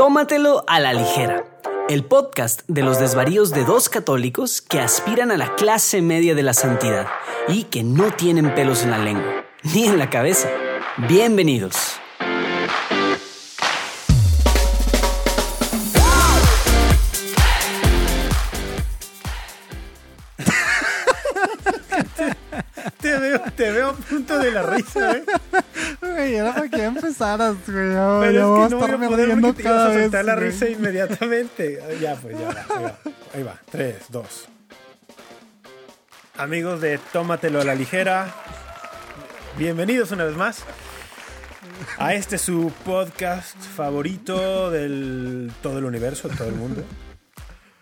Tómatelo a la ligera. El podcast de los desvaríos de dos católicos que aspiran a la clase media de la santidad y que no tienen pelos en la lengua, ni en la cabeza. Bienvenidos. Te veo, te veo punto de la risa, ¿eh? Güey, era para que empezaras, güey. Pero es que no voy a poder riendo ibas a vez. la güey. risa inmediatamente. Ya, pues, ya va, ahí va. Ahí va. Tres, dos. Amigos de Tómatelo a la ligera, bienvenidos una vez más a este su podcast favorito del todo el universo, de todo el mundo.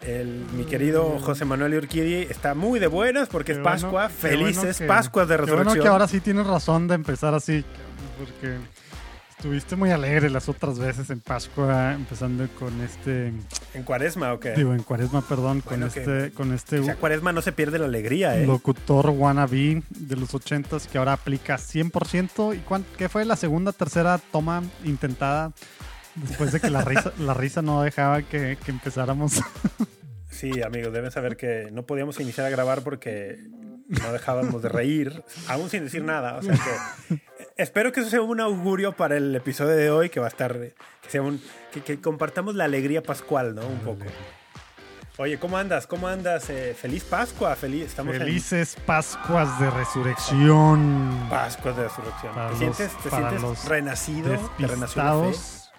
El, mi querido José Manuel Urquidi está muy de buenas porque es bueno, Pascua. qué bueno Felices que- Pascuas de qué Resurrección. Bueno que ahora sí tienes razón de empezar así, porque estuviste muy alegre las otras veces en Pascua, empezando con este, ¿En Cuaresma o qué? digo, en Cuaresma, perdón, con que- este, con este O sea, Cuaresma no se pierde la alegría, ¿eh? locutor wannabe de los ochentas que ahora aplica 100%. ¿Y cuán- qué fue la segunda, tercera toma intentada? Después de que la risa, la risa no dejaba que, que empezáramos. Sí, amigos, deben saber que no podíamos iniciar a grabar porque no dejábamos de reír, aún sin decir nada. O sea que espero que eso sea un augurio para el episodio de hoy, que va a estar, que sea un, que, que compartamos la alegría pascual, ¿no? Un poco. Oye, ¿cómo andas? ¿Cómo andas? Eh, feliz Pascua, feliz. Estamos Felices Pascuas de Resurrección. en Pascua de Resurrección. Para ¿Te los- sientes, te para sientes los renacido? ¿Te renació la fe? Despistados.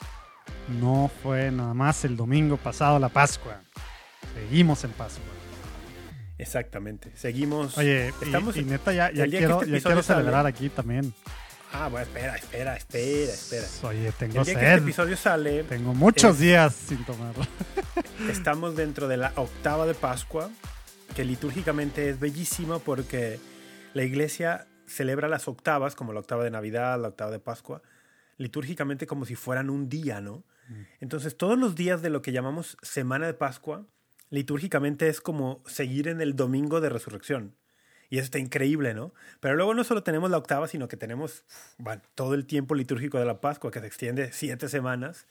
No fue nada más el domingo pasado la Pascua. Seguimos en Pascua. Exactamente. Seguimos. Oye, estamos y, neta ya, ya quiero, este ya sale- celebrar aquí también. Ah, bueno, espera, espera, espera, espera. Oye, tengo El día que este sed. episodio sale, Tengo muchos es- días sin tomar. Estamos dentro de la octava de Pascua, que litúrgicamente es bellísima porque la iglesia celebra las octavas, como la octava de Navidad, la octava de Pascua, litúrgicamente como si fueran un día, ¿no? Entonces, todos los días de lo que llamamos Semana de Pascua, litúrgicamente es como seguir en el domingo de resurrección. Y eso está increíble, ¿no? Pero luego no solo tenemos la octava, sino que tenemos bueno, todo el tiempo litúrgico de la Pascua, que se extiende siete semanas.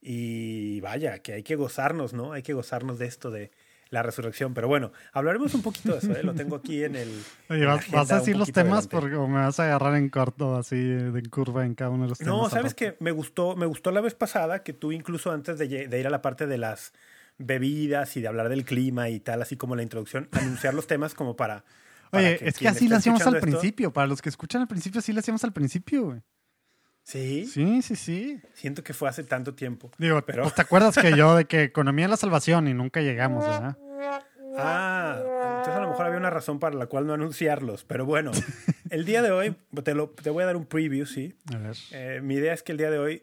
Y vaya, que hay que gozarnos, ¿no? Hay que gozarnos de esto de la resurrección. Pero bueno, hablaremos un poquito de eso, ¿eh? Lo tengo aquí en el. Oye, en ¿vas, a decir los temas adelante. porque me vas a agarrar en corto, así, de curva en cada uno de los temas. No, sabes que me gustó, me gustó la vez pasada que tú incluso antes de ir a la parte de las bebidas y de hablar del clima y tal, así como la introducción, anunciar los temas como para. para Oye, es que así lo hacíamos al esto- principio. Para los que escuchan al principio, así lo hacíamos al principio, güey. Sí, Sí, sí, sí. siento que fue hace tanto tiempo. Digo, Pero- pues, ¿te acuerdas que yo de que economía es la salvación y nunca llegamos, ¿verdad? Ah, entonces a lo mejor había una razón para la cual no anunciarlos. Pero bueno, el día de hoy, te, lo, te voy a dar un preview, sí. A ver. Eh, mi idea es que el día de hoy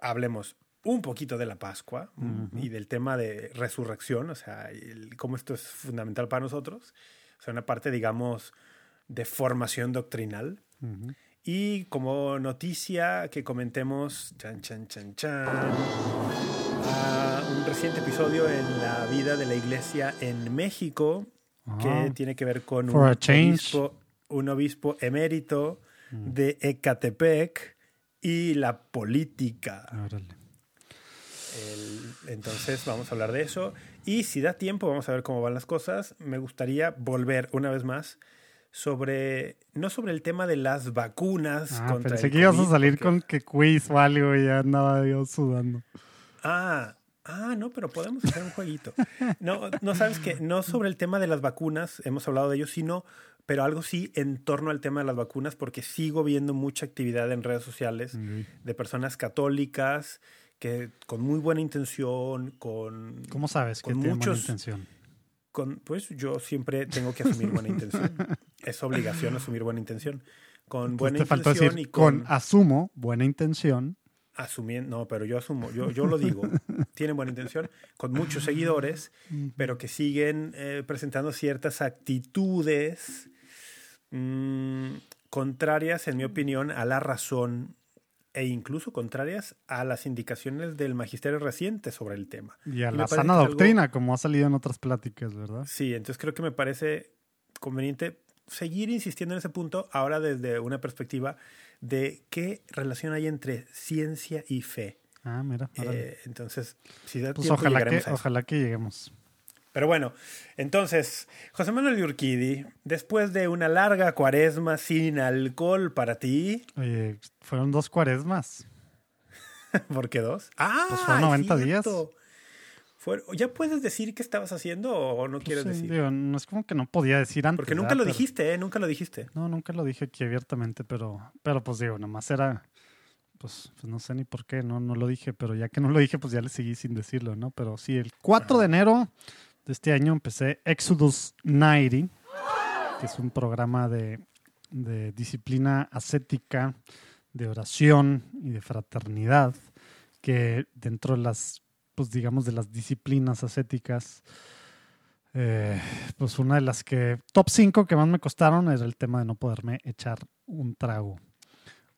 hablemos un poquito de la Pascua y del tema de resurrección, o sea, el- cómo esto es fundamental para nosotros. O sea, una parte, digamos, de formación doctrinal. Y como noticia que comentemos, chan, chan, chan, chan, a un reciente episodio en la vida de la iglesia en México que Ah. tiene que ver con un obispo, un obispo emérito Mm. de Ecatepec y la política. Órale. El- entonces vamos a hablar de eso. Y si da tiempo, vamos a ver cómo van las cosas. Me gustaría volver una vez más sobre, no sobre el tema de las vacunas. Ah, contra pensé el que ibas a salir porque- con que quiz o algo y ya andaba yo sudando. Ah, ah, no, pero podemos hacer un jueguito. No, no sabes que no sobre el tema de las vacunas, hemos hablado de ello, sino, pero algo sí en torno al tema de las vacunas, porque sigo viendo mucha actividad en redes sociales de personas católicas que con muy buena intención, con, ¿Cómo sabes que Con tiene buena muchos- intención? con, pues yo siempre tengo que asumir buena intención. Es obligación asumir buena intención. Con buena Entonces te faltó intención decir y con... con, asumo buena intención. asumiendo, no, pero yo asumo, yo, yo lo digo, tienen buena intención, con muchos seguidores, pero que siguen eh, presentando ciertas actitudes mm, contrarias, en mi opinión, a la razón e incluso contrarias a las indicaciones del magisterio reciente sobre el tema. Y a la sana algo- doctrina, como ha salido en otras pláticas, ¿verdad? Sí, entonces creo que me parece conveniente seguir insistiendo en ese punto ahora desde una perspectiva de qué relación hay entre ciencia y fe. Ah, mira. Eh, entonces, si da pues tiempo, ojalá que, llegaremos a eso. ojalá que lleguemos. Pero bueno, entonces, José Manuel Urquidi, después de una larga cuaresma sin alcohol para ti, Oye, fueron dos cuaresmas. ¿por qué dos? Ah, Pues fueron es 90 días. cierto. Fueron- ¿Ya puedes decir qué estabas haciendo o no Pues quieres sí, decir? digo, no es como que no podía decir antes. Porque nunca ¿verdad? lo Pero- dijiste, ¿eh? Nunca lo dijiste. No, nunca lo dije aquí abiertamente, pero, pero pues digo, nada más era, pues, pues no sé ni por qué, no, no lo dije, pero ya que no lo dije, pues ya le seguí sin decirlo, ¿no? Pero sí, el 4 de enero de este año empecé Exodus 90, que es un programa de, de disciplina ascética, de oración y de fraternidad, que dentro de las, pues digamos, de las disciplinas ascéticas, eh, pues una de las que, top 5 que más me costaron era el tema de no poderme echar un trago.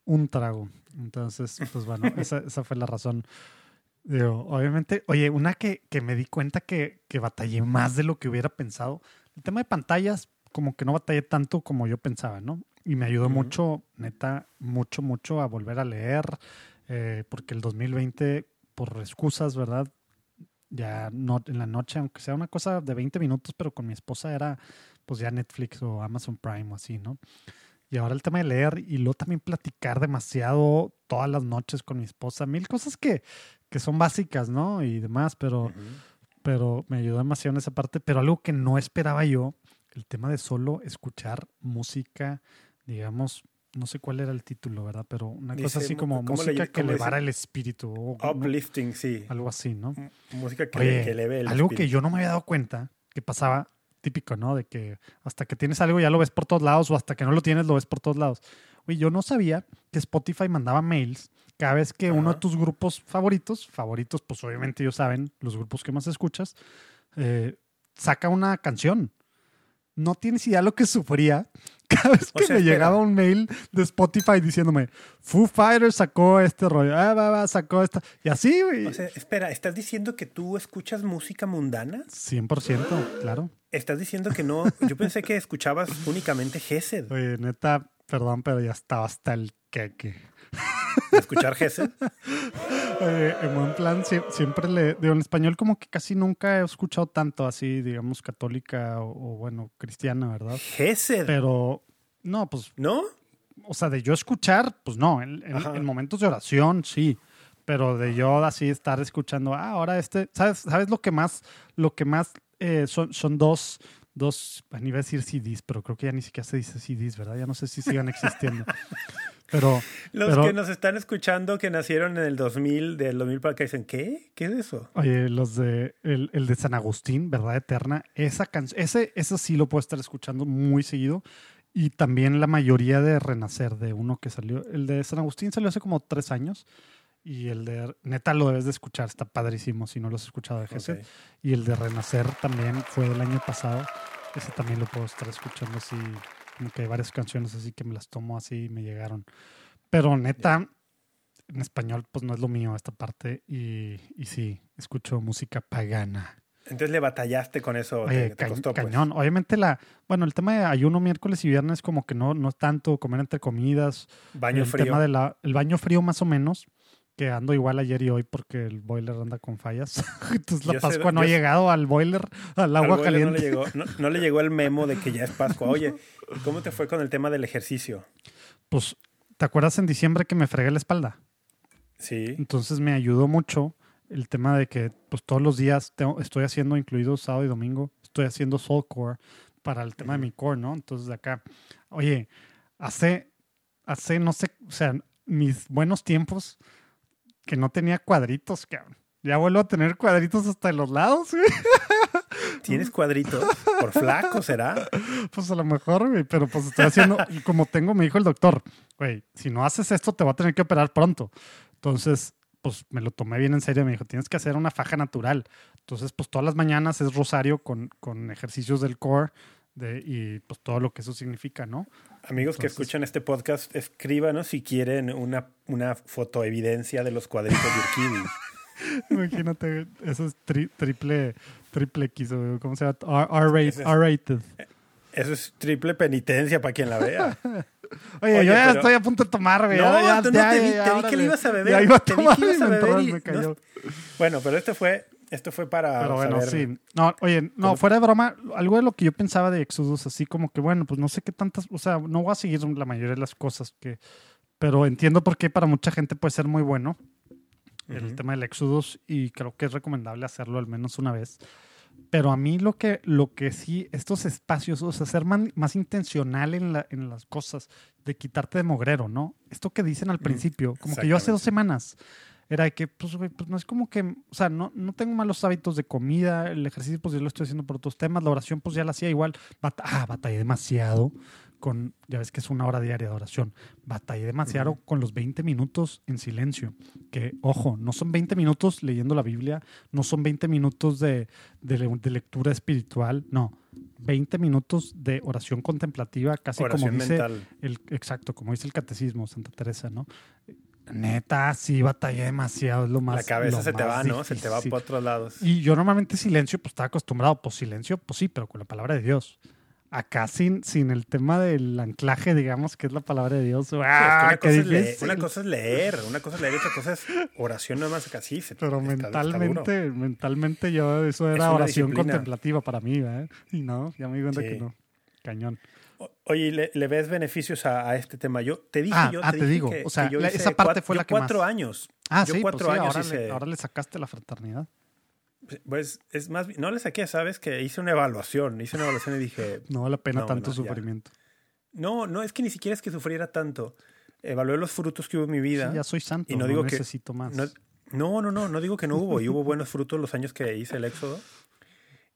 Un trago. Entonces, pues bueno, esa, esa fue la razón. Digo, obviamente, oye, una que, que me di cuenta que, que batallé más de lo que hubiera pensado. El tema de pantallas, como que no batallé tanto como yo pensaba, ¿no? Y me ayudó mucho, neta, mucho, mucho a volver a leer, eh, porque el 2020, por excusas, ¿verdad? Ya no en la noche, aunque sea una cosa de 20 minutos, pero con mi esposa era pues ya Netflix o Amazon Prime o así, ¿no? Y ahora el tema de leer y luego también platicar demasiado todas las noches con mi esposa, mil cosas que, que son básicas, ¿no? Y demás, pero, pero me ayudó demasiado en esa parte. Pero algo que no esperaba yo, el tema de solo escuchar música, digamos, no sé cuál era el título, ¿verdad? Pero una cosa así como ¿cómo le- música que elevara el espíritu. o no- Uplifting, sí. algo así, ¿no? M- Música que, Oye, que eleve el algo que yo no me había dado cuenta que pasaba, típico, ¿no? De que hasta que tienes algo ya lo ves por todos lados o hasta que no lo tienes lo ves por todos lados. Oye, yo no sabía que Spotify mandaba mails cada vez que uno de tus grupos favoritos, favoritos, pues obviamente ellos saben, los grupos que más escuchas, eh, saca una canción. No tienes idea lo que sufría cada vez O que sea, me espera. llegaba un mail de Spotify diciéndome, Foo Fighters sacó este rollo, ah, va, va, sacó esta. Y así, güey. O sea, espera, ¿estás diciendo que tú escuchas música mundana? 100%, claro. ¿Estás diciendo que no? Yo pensé que escuchabas únicamente Gesed. Oye, neta, perdón, pero ya estaba hasta el queque. ¿De escuchar Gesed? Oye, en buen plan, sie- siempre le digo, en español como que casi nunca he escuchado tanto así, digamos, católica o, o, bueno, cristiana, ¿verdad? Gesed. Pero, no, pues, ¿No? o sea, de yo escuchar, pues no, en, en- en momentos de oración, sí. Pero de yo así estar escuchando, ah, ahora este, ¿sabes, ¿sabes lo que más, lo que más eh, son, son dos, dos, a iba a decir CDs, pero creo que ya ni siquiera se dice CDs, ¿verdad? Ya no sé si sigan existiendo. Pero, Los pero, que nos están escuchando que nacieron en el 2000, del 2000 para acá dicen, ¿qué? ¿Qué es eso? oye, los de, el, el de San Agustín, ¿verdad? Eterna, esa canción, ese, ese sí lo puedo estar escuchando muy seguido. Y también la mayoría de Renacer, de uno que salió. El de San Agustín salió hace como tres años. Y el de Neta lo debes de escuchar, está padrísimo si no lo has escuchado de Gesed. Ok. Y el de Renacer también fue del año pasado. Ese también lo puedo estar escuchando así, como que hay varias canciones así que me las tomo así y me llegaron. Pero neta, en español pues no es lo mío esta parte. Y, y sí, escucho música pagana. Entonces le batallaste con eso, Oye, te, te ca- pues. cañón. Obviamente la, bueno, el tema de ayuno miércoles y viernes como que no, no es tanto comer entre comidas. Baño el frío. tema de la, el baño frío más o menos, que ando igual ayer y hoy porque el boiler anda con fallas. Entonces la Yo sé- Pascua no ha llegado al boiler, al Al agua boiler caliente. No le, llegó, no, no le llegó el memo de que ya es Pascua. Oye, ¿y ¿cómo te fue con el tema del ejercicio? Pues, ¿te acuerdas en diciembre que me fregué la espalda? Sí. Entonces me ayudó mucho el tema de que pues todos los días tengo- estoy haciendo, incluido sábado y domingo, estoy haciendo soul core para el tema de mi core, ¿no? Entonces de acá, oye, hace, hace, no sé, o sea, mis buenos tiempos que no tenía cuadritos, cabrón. Ya vuelvo a tener cuadritos hasta los lados, güey. ¿Tienes cuadritos? ¿Por flaco será? Pues a lo mejor, güey, pero pues estoy haciendo, y como tengo, me dijo el doctor, güey, si no haces esto te va a tener que operar pronto. Entonces, pues me lo tomé bien en serio, me dijo, tienes que hacer una faja natural. Entonces, pues todas las mañanas es rosario con, con ejercicios del core de, y pues todo lo que eso significa, ¿no? Amigos que escuchan este podcast, escríbanos si quieren una, una fotoevidencia de los cuadritos de Urquidi. Imagínate, eso es tri- triple, triple X, ¿cómo se llama? R- R-rated. Ese es- R-rated. Eso es triple penitencia para quien la vea. Oye, Oye, yo ya pero- estoy a punto de tomar, güey. No, ya, no ya, te vi- te vi que le ibas a beber, Ya iba a te vi que tomar ibas a beber y me no- cayó. Bueno, pero esto fue, esto fue para Pero bueno, saber- sí. No, oye, no, fuera de broma, algo de lo que yo pensaba de Exodus, así como que, bueno, pues no sé qué tantas, o sea, no voy a seguir la mayoría de las cosas que, pero entiendo por qué para mucha gente puede ser muy bueno el Ujú. tema del Exodus y creo que es recomendable hacerlo al menos una vez. Pero a mí lo que, lo que sí, estos espacios, o sea, ser man- más intencional en, la- en las cosas, de quitarte de mogrero, ¿no? Esto que dicen al principio, como que yo hace dos semanas, era de que, pues, güey, pues no es como que, o sea, no, no tengo malos hábitos de comida, el ejercicio, pues yo lo estoy haciendo por otros temas, la oración, pues ya la hacía igual, Bat- ah, batallé demasiado con, ya ves que es una hora diaria de oración, batallé demasiado con los 20 minutos en silencio, que, ojo, no son 20 minutos leyendo la Biblia, no son 20 minutos de, de le- de lectura espiritual, no, 20 minutos de oración contemplativa, casi oración como dice mental. el, exacto, como dice el catecismo, Santa Teresa, ¿no? Neta, sí batallé demasiado, es lo más La cabeza se te va, ¿no? Se te va por otros lados. Y yo normalmente silencio, pues estaba acostumbrado, pues silencio, pues sí, pero con la palabra de Dios. Acá sin, sin el tema del anclaje, digamos, que es la palabra de Dios. Sí, ¡Ah, es que qué una, cosa es leer, una cosa es leer, una cosa es leer y otra cosa es oración nada más acá sí. se- Pero está- está duro. mentalmente, mentalmente yo, eso era oración disciplina. contemplativa para mí, ¿eh? Y no, ya me di cuenta Sí. que no. Cañón. Oye, ¿le, le ves beneficios a, a este tema? Yo te dije Ah, yo ah, te dije digo, que- o sea, que yo la- esa parte fue yo la que cuatro más- años. Ah, Yo sí, cuatro pues sí, años ahora, hice- le, ahora le sacaste la fraternidad. Pues es más, no le saqué, ¿sabes? Que hice una evaluación, hice una evaluación y dije, No vale la pena No, tanto no, ya. sufrimiento. no, no, es que ni siquiera es que sufriera tanto. Evalué los frutos que hubo en mi vida. Sí, ya soy santo, y no no, digo que- necesito más. No, no, no, no, no digo que no hubo. Y hubo buenos frutos los años que hice el éxodo.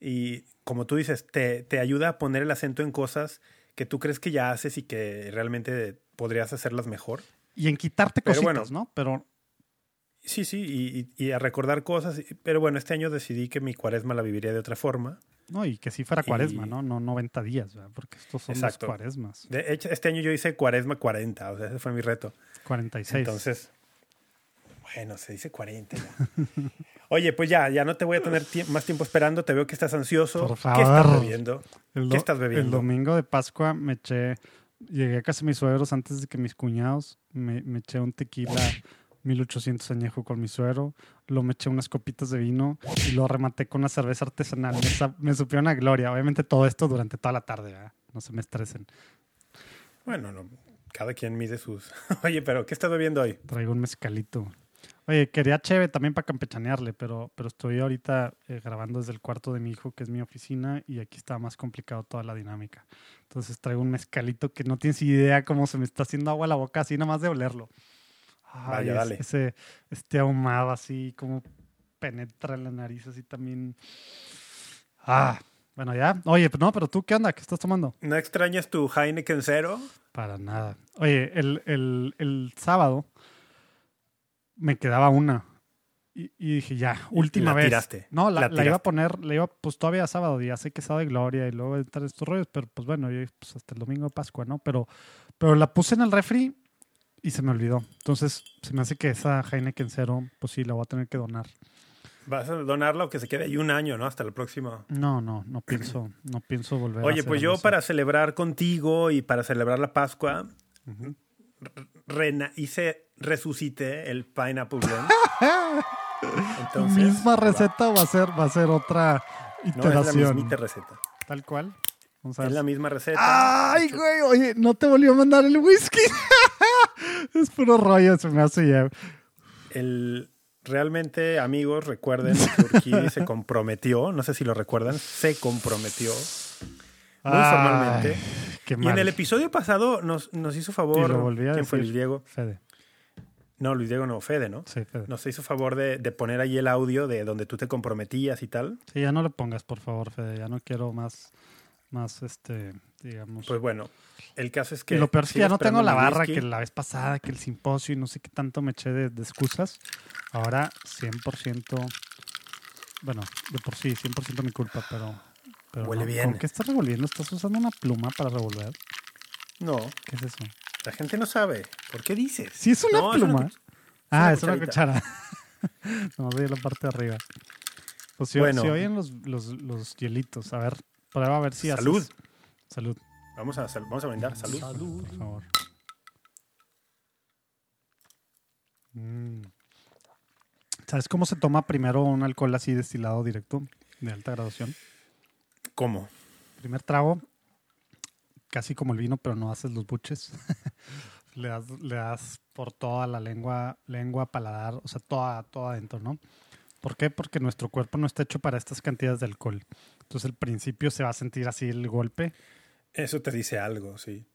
Y como tú dices, te, te ayuda a poner el acento en cosas que tú crees que ya haces y que realmente podrías hacerlas mejor. Y en quitarte Pero cositas, bueno. ¿no? Pero Sí, sí, y, y- y a recordar cosas. Pero bueno, este año decidí que mi cuaresma la viviría de otra forma. no, y que sí fuera cuaresma, Y- ¿no? No 90 días, ¿verdad? Porque estos son Exacto. los cuaresmas. De hecho, este año yo hice cuaresma 40, o sea, ese fue mi reto. 46. Entonces, bueno, se dice 40 ya. Oye, pues ya, ya no te voy a tener tie- más tiempo esperando. Te veo que estás ansioso. Por ¿Qué estás favor. bebiendo? ¿qué estás bebiendo? El domingo de Pascua me eché, llegué a casa de mis suegros antes de que mis cuñados, me, me eché un tequila 1800 añejo con mi suegro, lo me eché unas copitas de vino y lo rematé con una cerveza artesanal. Me, me supió una gloria. Obviamente todo esto durante toda la tarde, ¿verdad? No se me estresen. Bueno, no, cada quien mide sus. Oye, pero ¿qué estás bebiendo hoy? Traigo un mezcalito. Oye, quería cheve también para campechanearle, pero, pero estoy ahorita eh, grabando desde el cuarto de mi hijo, que es mi oficina, y aquí está más complicado toda la dinámica. Entonces traigo un mezcalito que no tienes idea cómo se me está haciendo agua a la boca, así nada más de olerlo. Ay, Vaya, es- dale. Ese, este ahumado así, como penetra en la nariz, así también. Ah, bueno, ya. Oye, pues no, pero tú, ¿qué onda? ¿Qué estás tomando? ¿No extrañas tu Heineken Cero? Para nada. Oye, el, el, el sábado me quedaba una. Y, y dije, ya, última la vez. tiraste, No, la, la la iba a tiraste. poner, la iba, pues todavía sábado, ya sé que es sábado de gloria y luego entrar estos rollos, pero pues bueno, yo, pues hasta el domingo de Pascua, ¿no? Pero, pero la puse en el refri y se me olvidó. Entonces, se me hace que esa Heineken Cero, pues sí, la voy a tener que donar. ¿Vas a donarla o que se quede ahí un año, ¿no? Hasta el próximo. No, no, no pienso, no pienso volver a Oye, hacer pues yo eso. para celebrar contigo y para celebrar la Pascua. Rena hice, resucité el Pineapple Blend. Entonces, ¿Misma va. receta o va a ser, va a ser otra No, es la iteración? mismita receta. Tal cual. Vamos a Es la misma receta. Ay, güey, oye, no te volvió a mandar el whisky. es puro rollo, se me hace ya. El, realmente, amigos, recuerden que Urquidi se comprometió, no sé si lo recuerdan, se comprometió muy Ay, formalmente. Qué Y mal. en el episodio pasado nos, nos hizo favor. lo ¿Quién fue decir. Luis Diego? Fede. No, Luis Diego no, Fede, ¿no? Sí, Fede. Nos hizo favor de, de poner ahí el audio de donde tú te comprometías y tal. Sí, ya no le pongas, por favor, Fede. Ya no quiero más, más, este, digamos. Pues bueno, el caso es que. y lo peor es que ya no tengo la barra whisky. que la vez pasada, que el simposio y no sé qué tanto me eché de, de excusas. Ahora 100%, bueno, de por sí, 100% mi culpa, pero... Huele bien. ¿Con qué estás revolviendo? ¿Estás usando una pluma para revolver? No. ¿Qué es eso? La gente no sabe. ¿Por qué dices? Si es una pluma. Ah, es una cuchara. Vamos a la parte de arriba. Pues si, bueno. si oyen los, los, los, hielitos, a ver, prueba a ver si Salud. Haces. Salud. Vamos a, sal, vamos a brindar. Salud. Salud. Por favor. Mm. ¿Sabes cómo se toma primero un alcohol así destilado directo, de alta graduación? ¿Cómo? Primer trago, casi como el vino, pero no haces los buches. le, das, le das por toda la lengua, lengua, paladar, o sea, toda, toda adentro, ¿no? ¿Por qué? Porque nuestro cuerpo no está hecho para estas cantidades de alcohol. Entonces al principio se va a sentir así el golpe. Eso te dice algo, sí.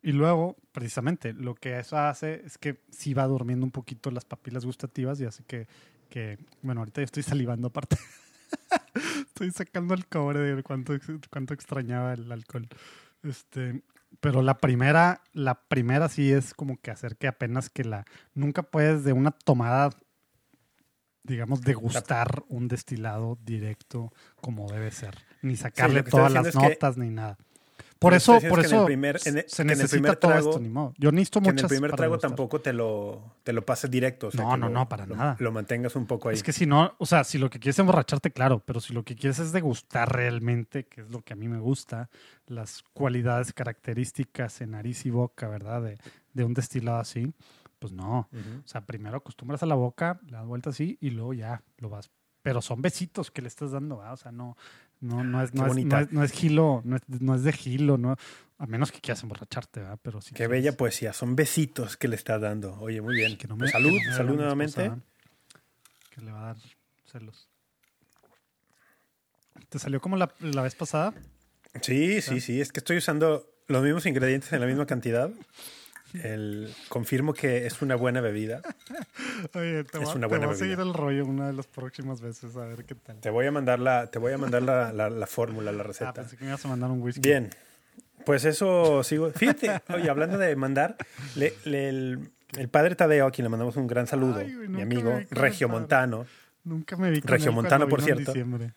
Y luego, precisamente, lo que eso hace es que sí va durmiendo un poquito las papilas gustativas y hace que, que bueno, ahorita yo estoy salivando aparte. estoy sacando el cobre de cuánto, cuánto extrañaba el alcohol. Este, pero la primera, la primera sí es como que hacer que apenas que la, nunca puedes de una tomada, digamos, degustar un destilado directo como debe ser, ni sacarle todas las notas ni nada. Por eso, por eso primer, se necesita todo esto, ni modo. Yo necesito muchas En el primer trago tampoco te lo, te lo pases directo. no, no, lo, no, para lo, nada. Lo mantengas un poco ahí. Es que si no, o sea, si lo que quieres es emborracharte, claro, pero si lo que quieres es degustar realmente, que es lo que a mí me gusta, las cualidades características en nariz y boca, ¿verdad? De, de un destilado así, pues no. Uh -huh. O sea, primero acostumbras a la boca, le das vuelta así y luego ya lo vas. Pero son besitos que le estás dando, ¿verdad? O sea, no, no, no es, no es, no es, no es gilo, no es, no es de gilo, no, a menos que quieras emborracharte, ¿verdad? Pero sí Qué quieres. bella poesía, son besitos que le estás dando. Oye, muy bien. Que no pues me, salud, que no me salud mi nuevamente. esposa, que le va a dar celos. ¿Te salió como la, la vez pasada? Sí, sí, sí. Es que estoy usando los mismos ingredientes en la misma cantidad. El, confirmo que es una buena bebida. Oye, te, Es va, una te buena voy a seguir el rollo una de las próximas veces, a ver qué tal. Te voy a mandar la, te voy a mandar la, la, la fórmula, la Ah, receta. pensé que me ibas a mandar un whisky. Bien. Pues eso sigo. Fíjate, oye, hablando de mandar, le- le- el, el padre Tadeo, a quien le mandamos un gran saludo, Ay, mi amigo regiomontano, Nunca me vi con Regiomontano, él por en cierto. diciembre.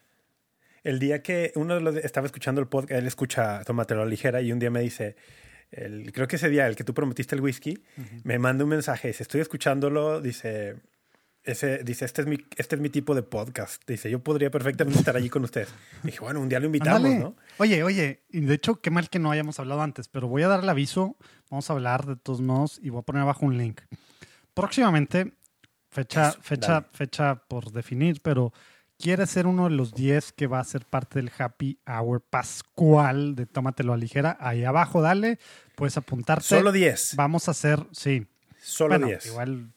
el día que uno de los estaba escuchando el podcast, él escucha Tómatelo a la ligera y un día me dice, el- creo que ese día, el que tú prometiste el whisky, me manda un mensaje, dice, estoy escuchándolo, dice, ese, dice, este es, mi, este es mi tipo de podcast. Dice, yo podría perfectamente estar allí con ustedes. Dije, bueno, un día lo invitamos. ¿no? Oye, oye, y de hecho, qué mal que no hayamos hablado antes, pero voy a dar el aviso, vamos a hablar de todos modos y voy a poner abajo un link. Próximamente, fecha, Eso, fecha, dale. fecha por definir, pero quiere ser uno de los 10 que va a ser parte del Happy Hour Pascual de Tómatelo a Ligera. Ahí abajo, dale, puedes apuntarte. Solo 10. Vamos a hacer, sí. Solo bueno, 10. igual,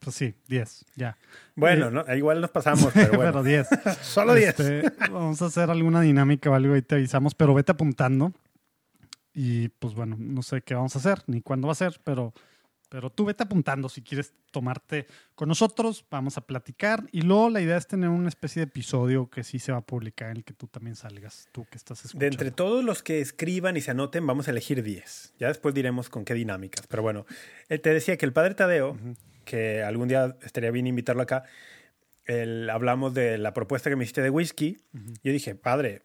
pues sí, 10, ya. Bueno, Eh, ¿no? igual nos pasamos, pero bueno. pero 10. Solo 10. Este, vamos a hacer alguna dinámica o algo y te avisamos, pero vete apuntando. Y pues bueno, no sé qué vamos a hacer ni cuándo va a ser, pero, pero tú vete apuntando si quieres tomarte con nosotros, vamos a platicar. Y luego la idea es tener una especie de episodio que sí se va a publicar en el que tú también salgas, tú que estás escuchando. De entre todos los que escriban y se anoten, vamos a elegir 10. Ya después diremos con qué dinámicas. Pero bueno, eh, te decía que el padre Tadeo, que algún día estaría bien invitarlo acá, el- hablamos de la propuesta que me hiciste de whisky. Yo dije, padre,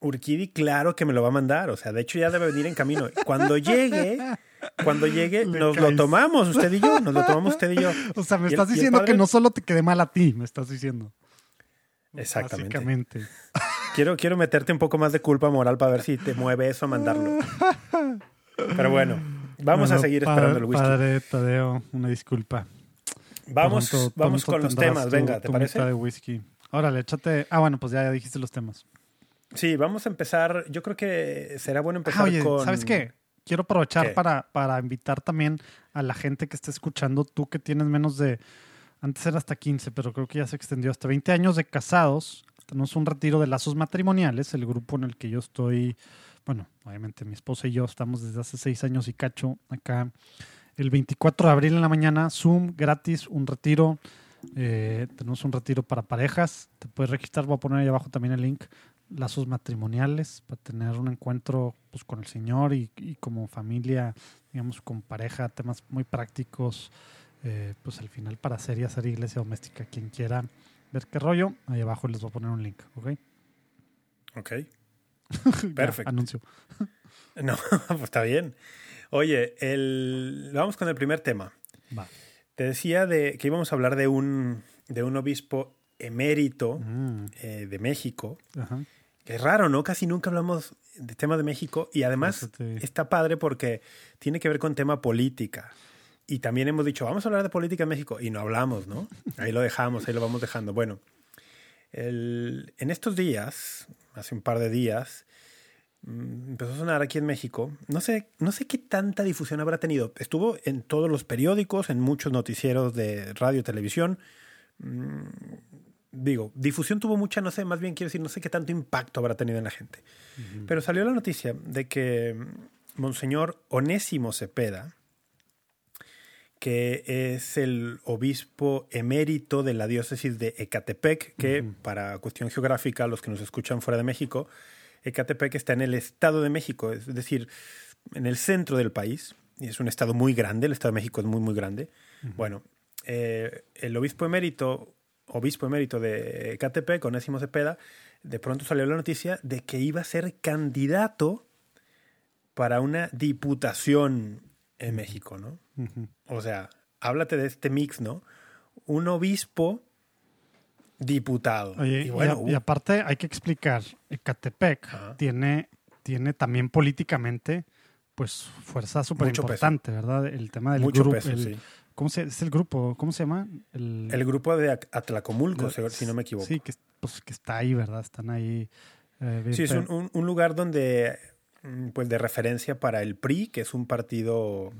Urquidi, claro que me lo va a mandar. O sea, de hecho ya debe venir en camino. Cuando llegue, cuando llegue, Le nos lo tomamos usted y yo. Nos lo tomamos usted y yo. O sea, me estás el diciendo padre- que no solo te quede mal a ti, me estás diciendo. Exactamente. Básicamente. Quiero, quiero meterte un poco más de culpa moral para ver si te mueve eso a mandarlo. Pero bueno, vamos a seguir padre- esperando el whisky. Padre Tadeo, una disculpa. Vamos, vamos con los temas, tu- venga, ¿te tu parece? mitad de whisky. Órale, échate. Ah, bueno, pues ya, ya dijiste los temas. Sí, vamos a empezar. Yo creo que será bueno empezar Ah, oye, con. ¿sabes qué? Quiero aprovechar ¿Qué? para, para invitar también a la gente que está escuchando, tú que tienes menos de, antes era hasta 15, pero creo que ya se extendió hasta 20 años de casados. Tenemos un retiro de lazos matrimoniales, el grupo en el que yo estoy, bueno, obviamente mi esposa y yo estamos desde hace 6 años y cacho acá. El 24 de abril en la mañana, Zoom, gratis, un retiro. Eh, tenemos un retiro para parejas. Te puedes registrar, voy a poner ahí abajo también el link. Lazos matrimoniales, para tener un encuentro pues, con el Señor y, y como familia, digamos, con pareja, temas muy prácticos. eh, pues al final para hacer y hacer iglesia doméstica. Quien quiera ver qué rollo, ahí abajo les voy a poner un link, ¿ok? Ok. Perfecto. anuncio. No, pues está bien. Oye, el... vamos con el primer tema. Va. Te decía de que íbamos a hablar de un, de un obispo emérito Mm, eh, de México. ajá. Que es raro, ¿no? Casi nunca hablamos de temas de México y además te- está padre porque tiene que ver con tema política. y también hemos dicho, vamos a hablar de política en México, y no hablamos, ¿no? Ahí lo dejamos, ahí lo vamos dejando. Bueno, el, en estos días, hace un par de días, mm, empezó a sonar aquí en México. No sé, no sé qué tanta difusión habrá tenido. Estuvo en todos los periódicos, en muchos noticieros de radio y televisión. Mm, digo, difusión tuvo mucha, no sé, más bien quiero decir, no sé qué tanto impacto habrá tenido en la gente. Pero salió la noticia de que Monseñor Onésimo Cepeda, que es el obispo emérito de la diócesis de Ecatepec, que para cuestión geográfica, los que nos escuchan fuera de México, Ecatepec está en el Estado de México, es decir, en el centro del país, y es un estado muy grande, el Estado de México es muy, muy grande. Bueno, eh, el obispo emérito, obispo emérito de Ecatepec, Onésimo Cepeda, de pronto salió la noticia de que iba a ser candidato para una diputación en México, ¿no? O sea, háblate de este mix, ¿no? Un obispo diputado. Oye, y, aparte hay que explicar, Ecatepec tiene, tiene también políticamente pues fuerza súper importante, ¿verdad? El tema del Mucho grupo. Peso, sí. ¿Cómo se, es el grupo? ¿Cómo se llama? El, el grupo de Atlacomulco, si no me equivoco. Sí, que, pues, que está ahí, ¿verdad? Están ahí. Eh, sí, es un, un, lugar donde, mm, pues de referencia para el PRI, que es un partido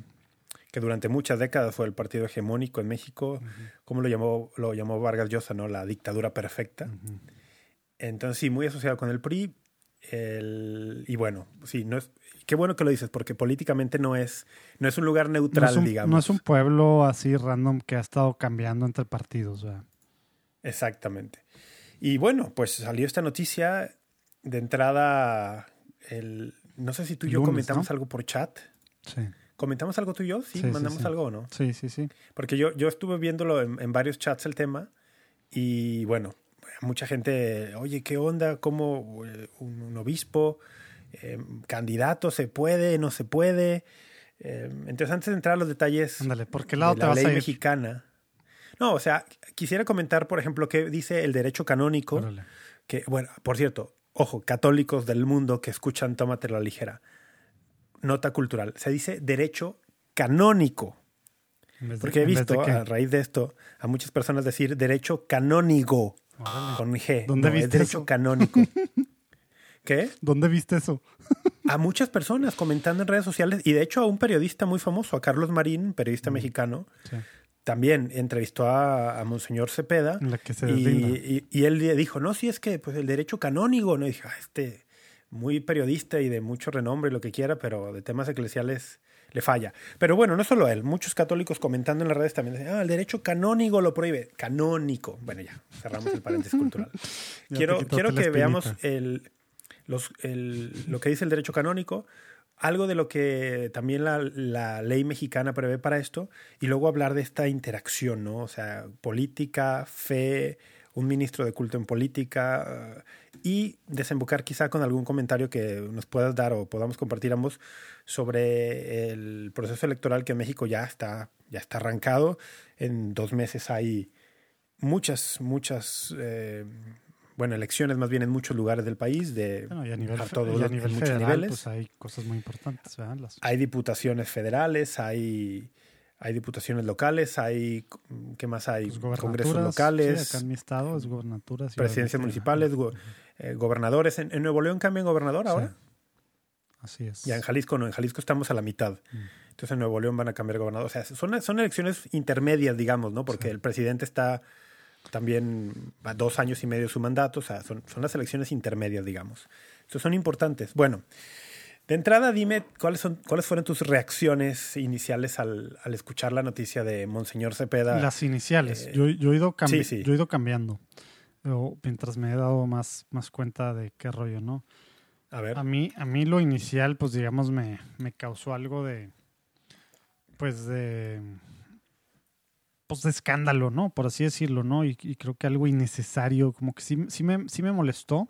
que durante muchas décadas fue el partido hegemónico en México, como lo llamó, lo llamó Vargas Llosa, ¿no? La dictadura perfecta. Entonces, sí, muy asociado con el PRI. El, y bueno, sí, no es, qué bueno que lo dices, porque políticamente no es, no es un lugar neutral, digamos. No es un pueblo así random que ha estado cambiando entre partidos. Exactamente. Y bueno, pues salió esta noticia de entrada, el, no sé si tú y yo comentamos algo por chat. Sí. ¿Comentamos algo tú y yo? Sí, mandamos algo o no. Sí, sí, sí. Porque yo, yo estuve viéndolo en, varios chats el tema y bueno, mucha gente, oye, ¿qué onda? ¿Cómo eh, un, obispo, eh, candidato, se puede, no se puede? Eh, entonces, antes de entrar a los detalles Ándale, ¿por qué lado de la ley mexicana. No, o sea, quisiera comentar, por ejemplo, qué dice el derecho canónico. Que, bueno, por cierto, ojo, católicos del mundo que escuchan Tómate la ligera nota cultural. Se dice derecho canónico. Porque he visto a raíz de esto a muchas personas decir derecho canónigo con G. ¿Dónde viste es derecho canónico. ¿Qué? ¿Dónde viste eso? a muchas personas comentando en redes sociales y de hecho a un periodista muy famoso, a Carlos Marín, periodista mexicano, también entrevistó a, Monseñor Cepeda y, y, él dijo, no, si es que pues el derecho canónigo, no, y dije, ah, este muy periodista y de mucho renombre y lo que quiera, pero de temas eclesiales le falla. Pero bueno, no solo él, muchos católicos comentando en las redes también dicen, ah, el derecho canónico lo prohíbe. Canónico. Bueno, ya, cerramos el paréntesis cultural. quiero quiero que veamos el, los, el, lo que dice el derecho canónico, algo de lo que también la, la, ley mexicana prevé para esto, y luego hablar de esta interacción, ¿no? O sea, política, fe, un ministro de culto en política y desembocar quizá con algún comentario que nos puedas dar o podamos compartir ambos sobre el proceso electoral que en México ya está, ya está arrancado. En dos meses hay muchas, muchas, eh, bueno, elecciones más bien en muchos lugares del país, de a nivel, a nivel muchos niveles. Pues hay cosas muy importantes. Hay diputaciones federales, hay hay diputaciones locales, hay, ¿qué más hay? Pues Congresos locales. Sí, acá en mi estado es gobernaturas. Presidencias municipales, eh, gobernadores. ¿En, Nuevo León cambian gobernador ahora? Así es. Ya en Jalisco no, en Jalisco estamos a la mitad. Mm. Entonces en Nuevo León van a cambiar gobernador. O sea, son, son elecciones intermedias, digamos, ¿no? Porque el presidente está también a dos años y medio de su mandato. O sea, son, son las elecciones intermedias, digamos. Entonces son importantes. Bueno, de entrada, dime cuáles, son, cuáles fueron tus reacciones iniciales al, escuchar la noticia de Monseñor Cepeda. Las iniciales. Eh, yo, yo, he ido yo he ido cambiando. Mientras me he dado más, más cuenta de qué rollo, ¿no? A ver. A mí, a mí lo inicial, pues digamos, me, me causó algo de. Pues de. Pues de escándalo, ¿no? Por así decirlo, ¿no? Y, creo que algo innecesario, como que sí, sí, me, sí me molestó.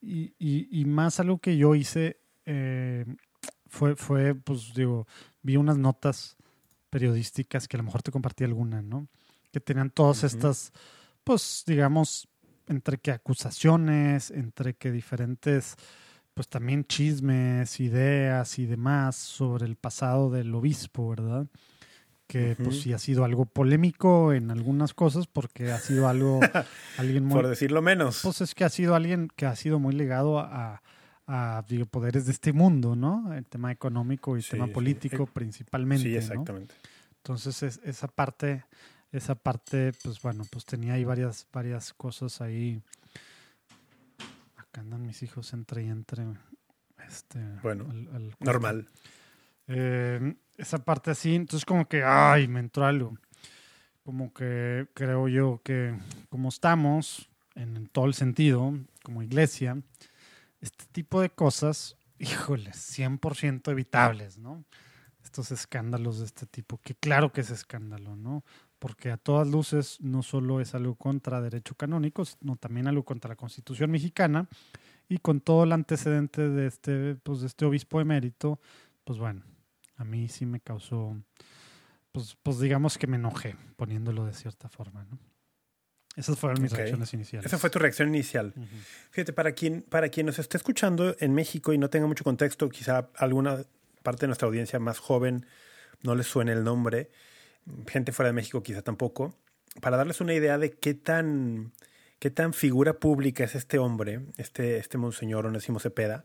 Y, y, y más algo que yo hice eh, fue, fue, pues digo, vi unas notas periodísticas que a lo mejor te compartí alguna, ¿no? Que tenían todas estas, pues, digamos, entre que acusaciones, entre que diferentes, pues también chismes, ideas y demás sobre el pasado del obispo, ¿verdad? que pues sí ha sido algo polémico en algunas cosas porque ha sido algo alguien muy Por decirlo menos. pues es que ha sido alguien que ha sido muy ligado a, a, digo, poderes de este mundo, ¿no? El tema económico y Sí, tema político principalmente, sí, ¿no? exactamente. Entonces es- esa parte, esa parte, pues bueno, pues tenía ahí varias, varias cosas ahí. Acá andan mis hijos entre y entre. Este, Bueno, al- al- Normal. eh, esa parte así, entonces como que, ay, me entró algo. Como que creo yo que como estamos, en todo el sentido, como iglesia, este tipo de cosas, híjole, 100% evitables, ¿no? Estos escándalos de este tipo, que claro que es escándalo, ¿no? Porque a todas luces no solo es algo contra derecho canónico, sino también algo contra la Constitución mexicana y con todo el antecedente de este, pues, de este obispo emérito, pues bueno, a mí sí me causó, pues, pues digamos que me enojé, poniéndolo de cierta forma, ¿no? Esas fueron mis Ok. reacciones iniciales. Esa fue tu reacción inicial. Ujú. Fíjate, para quien, para quien nos esté escuchando en México y no tenga mucho contexto, quizá alguna parte de nuestra audiencia más joven no les suene el nombre, gente fuera de México quizá tampoco, para darles una idea de qué tan, qué tan figura pública es este hombre, este, este monseñor Onésimo Cepeda,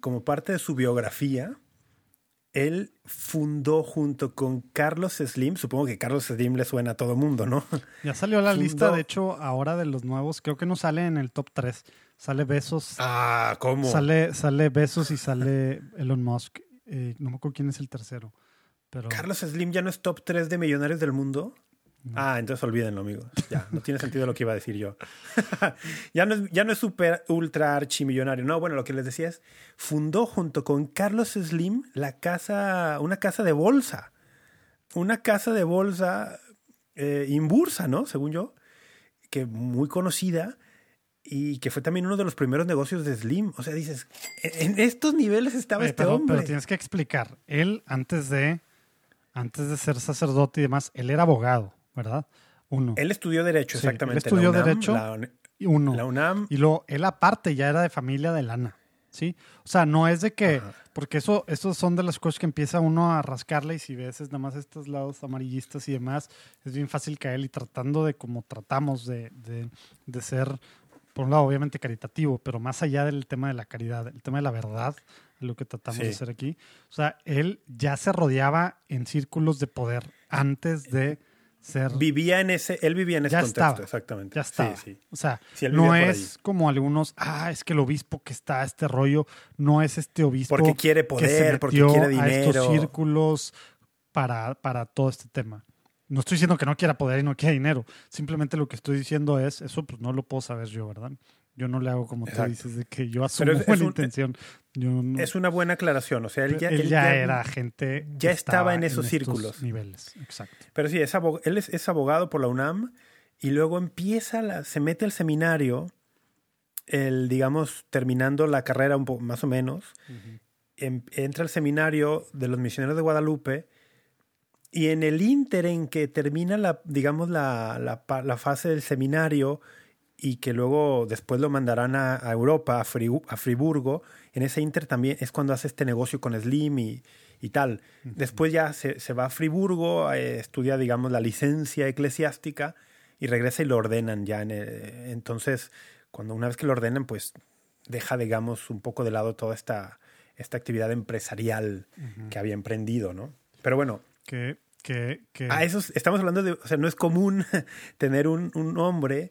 como parte de su biografía, él fundó junto con Carlos Slim, supongo que Carlos Slim le suena a todo mundo, ¿no? Ya salió la Fundó- lista, de hecho, ahora de los nuevos, creo que no sale en el top 3. Sale Besos, Ah, ¿cómo? sale, sale Besos y sale Elon Musk. Eh, no me acuerdo quién es el tercero. Pero Carlos Slim ya no es top 3 de millonarios del mundo. Ah, entonces olvídenlo, amigos. Ya, no tiene sentido lo que iba a decir yo. ya, no es, ya no es super ultra archimillonario. No, bueno, lo que les decía es, fundó junto con Carlos Slim la casa, una casa de bolsa. Una casa de bolsa eh, inbursa, ¿no? Según yo, que muy conocida y que fue también uno de los primeros negocios de Slim. O sea, dices, en en estos niveles estaba Oye, este pero, hombre. pero tienes que explicar. Él, antes de, antes de ser sacerdote y demás, él era abogado, ¿verdad? Uno. Él estudió Derecho, Sí, él exactamente. estudió la UNAM, Derecho. La, uno. la UNAM. Y luego, él aparte ya era de familia de lana, ¿sí? O sea, no es de que, Ajá. porque eso, son de las cosas que empieza uno a rascarle y si ves es nada más estos lados amarillistas y demás, es bien fácil caer y tratando de como tratamos de, de, de ser, por un lado obviamente caritativo, pero más allá del tema de la caridad, el tema de la verdad, lo que tratamos de hacer aquí. O sea, él ya se rodeaba en círculos de poder antes de ser... Vivía en ese, él vivía en ese Ya contexto, estaba. exactamente. Ya está. Sí, sí. O sea, no es como algunos, ah, es que el obispo que está este rollo, no es este obispo Porque quiere que se poder, porque quiere a estos dinero. círculos para, para todo este tema. No estoy diciendo que no quiera poder y no quiera dinero. Simplemente lo que estoy diciendo es, eso pues no lo puedo saber yo, ¿verdad? Yo no le hago como tú Exacto. dices, de que yo asumo es- un- intención. Yo no- Es una buena aclaración. O sea, él ya, él él ya ya- era gente. ya estaba en esos estos círculos. niveles, exacto. Pero sí, es abo- él es, es abogado por la UNAM y luego empieza, la, se mete al seminario, el, digamos, terminando la carrera un poco más o menos, em- entra al seminario de los misioneros de Guadalupe y en el ínter en que termina la, digamos, la, la, la fase del seminario y que luego después lo mandarán a, a Europa, a, Fribu- a Friburgo, en ese inter también es cuando hace este negocio con Slim y, y tal. Después ya se, se va a Friburgo, eh, estudia, digamos, la licencia eclesiástica y regresa y lo ordenan ya. En el- entonces, cuando una vez que lo ordenan, pues deja, digamos, un poco de lado toda esta, esta actividad empresarial que había emprendido, ¿no? Pero bueno, Que, que, que, a eso estamos hablando de, o sea, no es común tener un, un hombre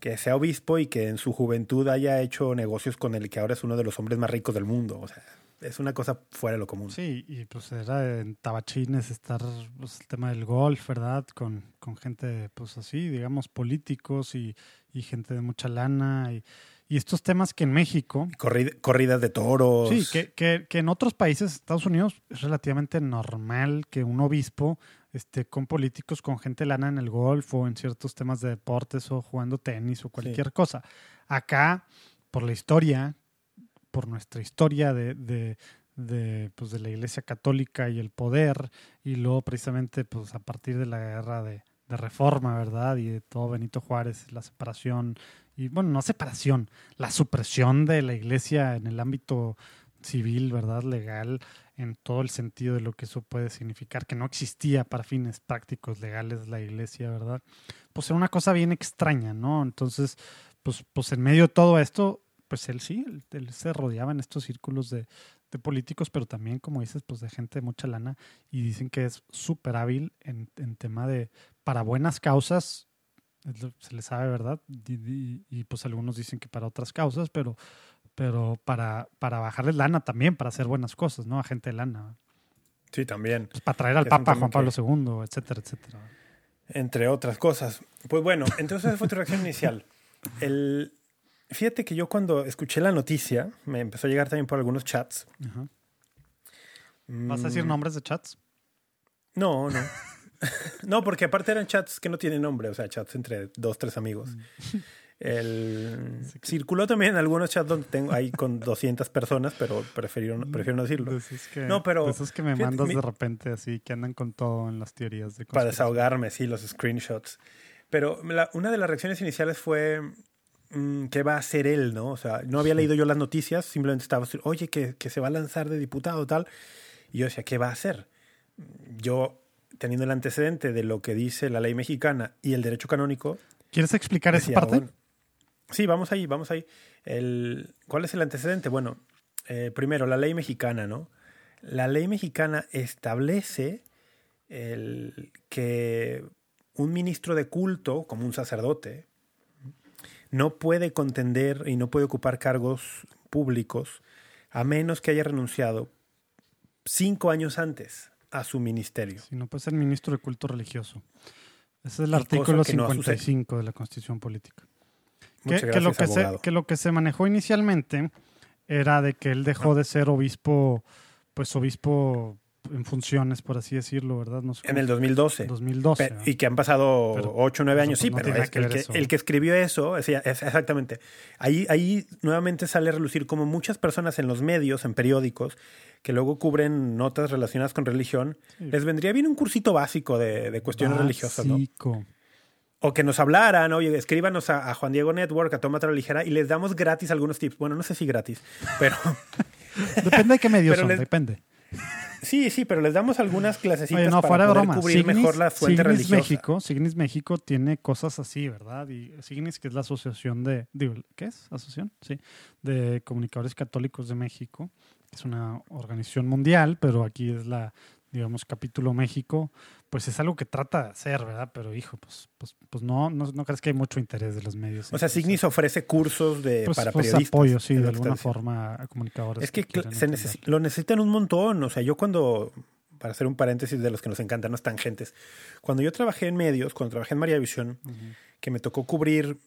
que sea obispo y que en su juventud haya hecho negocios con el que ahora es uno de los hombres más ricos del mundo. O sea, es una cosa fuera de lo común. Sí, y pues era en Tabachines estar pues, el tema del golf, ¿verdad? Con, con gente, pues así, digamos, políticos y, y gente de mucha lana y, y estos temas que en México, Corrida- corridas de toros. sí, que, que, que en otros países, Estados Unidos, es relativamente normal que un obispo esté con políticos, con gente lana en el golf o en ciertos temas de deportes o jugando tenis o cualquier cosa. Acá, por la historia, por nuestra historia de, de, de, pues, de la Iglesia Católica y el poder, y luego precisamente pues, a partir de la guerra de, de reforma, ¿verdad? Y de todo Benito Juárez, la separación, y bueno, no separación, la supresión de la Iglesia en el ámbito civil, ¿verdad? Legal, en todo el sentido de lo que eso puede significar, que no existía para fines prácticos legales la iglesia, ¿verdad? Pues era una cosa bien extraña, ¿no? Entonces, pues, pues en medio de todo esto, pues él sí, él, se rodeaba en estos círculos de, de, políticos, pero también, como dices, pues de gente de mucha lana y dicen que es súper hábil en, en tema de, para buenas causas, se le sabe, ¿verdad? Y, pues algunos dicen que para otras causas, pero, pero para, para bajarles lana también, para hacer buenas cosas, ¿no? A gente de lana. Sí, también. Pues para traer al Papa Juan Pablo II, etcétera, etcétera. Entre otras cosas. Pues bueno, entonces fue tu reacción inicial. El, fíjate que yo cuando escuché la noticia, me empezó a llegar también por algunos chats. ¿Vas a decir mm. nombres de chats? No, no. no, porque aparte eran chats que no tienen nombre, o sea, chats entre dos, tres amigos. El... Circuló también algunos chats donde tengo ahí con 200 personas, pero prefiero, prefiero no decirlo. no, pero... Esos que me mandas de repente así, que andan con todo en las teorías de Para desahogarme, sí, los screenshots. Pero una de las reacciones iniciales fue, mm, ¿qué va a hacer él, no? O sea, no había leído yo las noticias, simplemente estaba, oye, que, que se va a lanzar de diputado, tal. Y yo decía, ¿qué va a hacer? Yo teniendo el antecedente de lo que dice la ley mexicana y el derecho canónico. ¿Quieres explicar esa parte? Sí, vamos ahí, vamos ahí. El, ¿Cuál es el antecedente? Bueno, eh, primero, la ley mexicana, ¿no? La ley mexicana establece el, que un ministro de culto, como un sacerdote, no puede contender y no puede ocupar cargos públicos a menos que haya renunciado cinco años antes a su ministerio. Sí, no puede ser ministro de culto religioso. Ese es el artículo 55 de la Constitución Política. Que, que, lo que, se, que, lo que se, manejó inicialmente era de que él dejó de ser obispo, pues obispo en funciones, por así decirlo, ¿verdad? en el 2012. 2012. y que han pasado 8 o 9 años, sí, pero el, que, el, que, escribió eso, es, exactamente. Ahí, ahí nuevamente sale a relucir como muchas personas en los medios, en periódicos, que luego cubren notas relacionadas con religión, les vendría bien un cursito básico de, de cuestiones religiosas, ¿no? O que nos hablaran, oye, escríbanos a, Juan Diego Network, a Tómata Ligera, y les damos gratis algunos tips. Bueno, no sé si gratis, pero... depende de qué medios son, depende. Sí, sí, pero les damos algunas clasecitas para poder cubrir mejor la fuente Signis religiosa. México, Signis México tiene cosas así, ¿verdad? Y Signis, que es la asociación de, digo, ¿qué es? Asociación, sí, de comunicadores católicos de México, es una organización mundial, pero aquí es la, digamos, capítulo México, pues es algo que trata de hacer, ¿verdad? Pero hijo, pues, pues, pues no, no, no crees que hay mucho interés de los medios. O sea, Signis ofrece cursos de, pues, para pues periodistas. apoyo, sí, de alguna forma a comunicadores. Es que, se lo necesitan un montón. O sea, yo cuando, para hacer un paréntesis de los que nos encantan las tangentes, cuando yo trabajé en medios, cuando trabajé en María Visión, que me tocó cubrir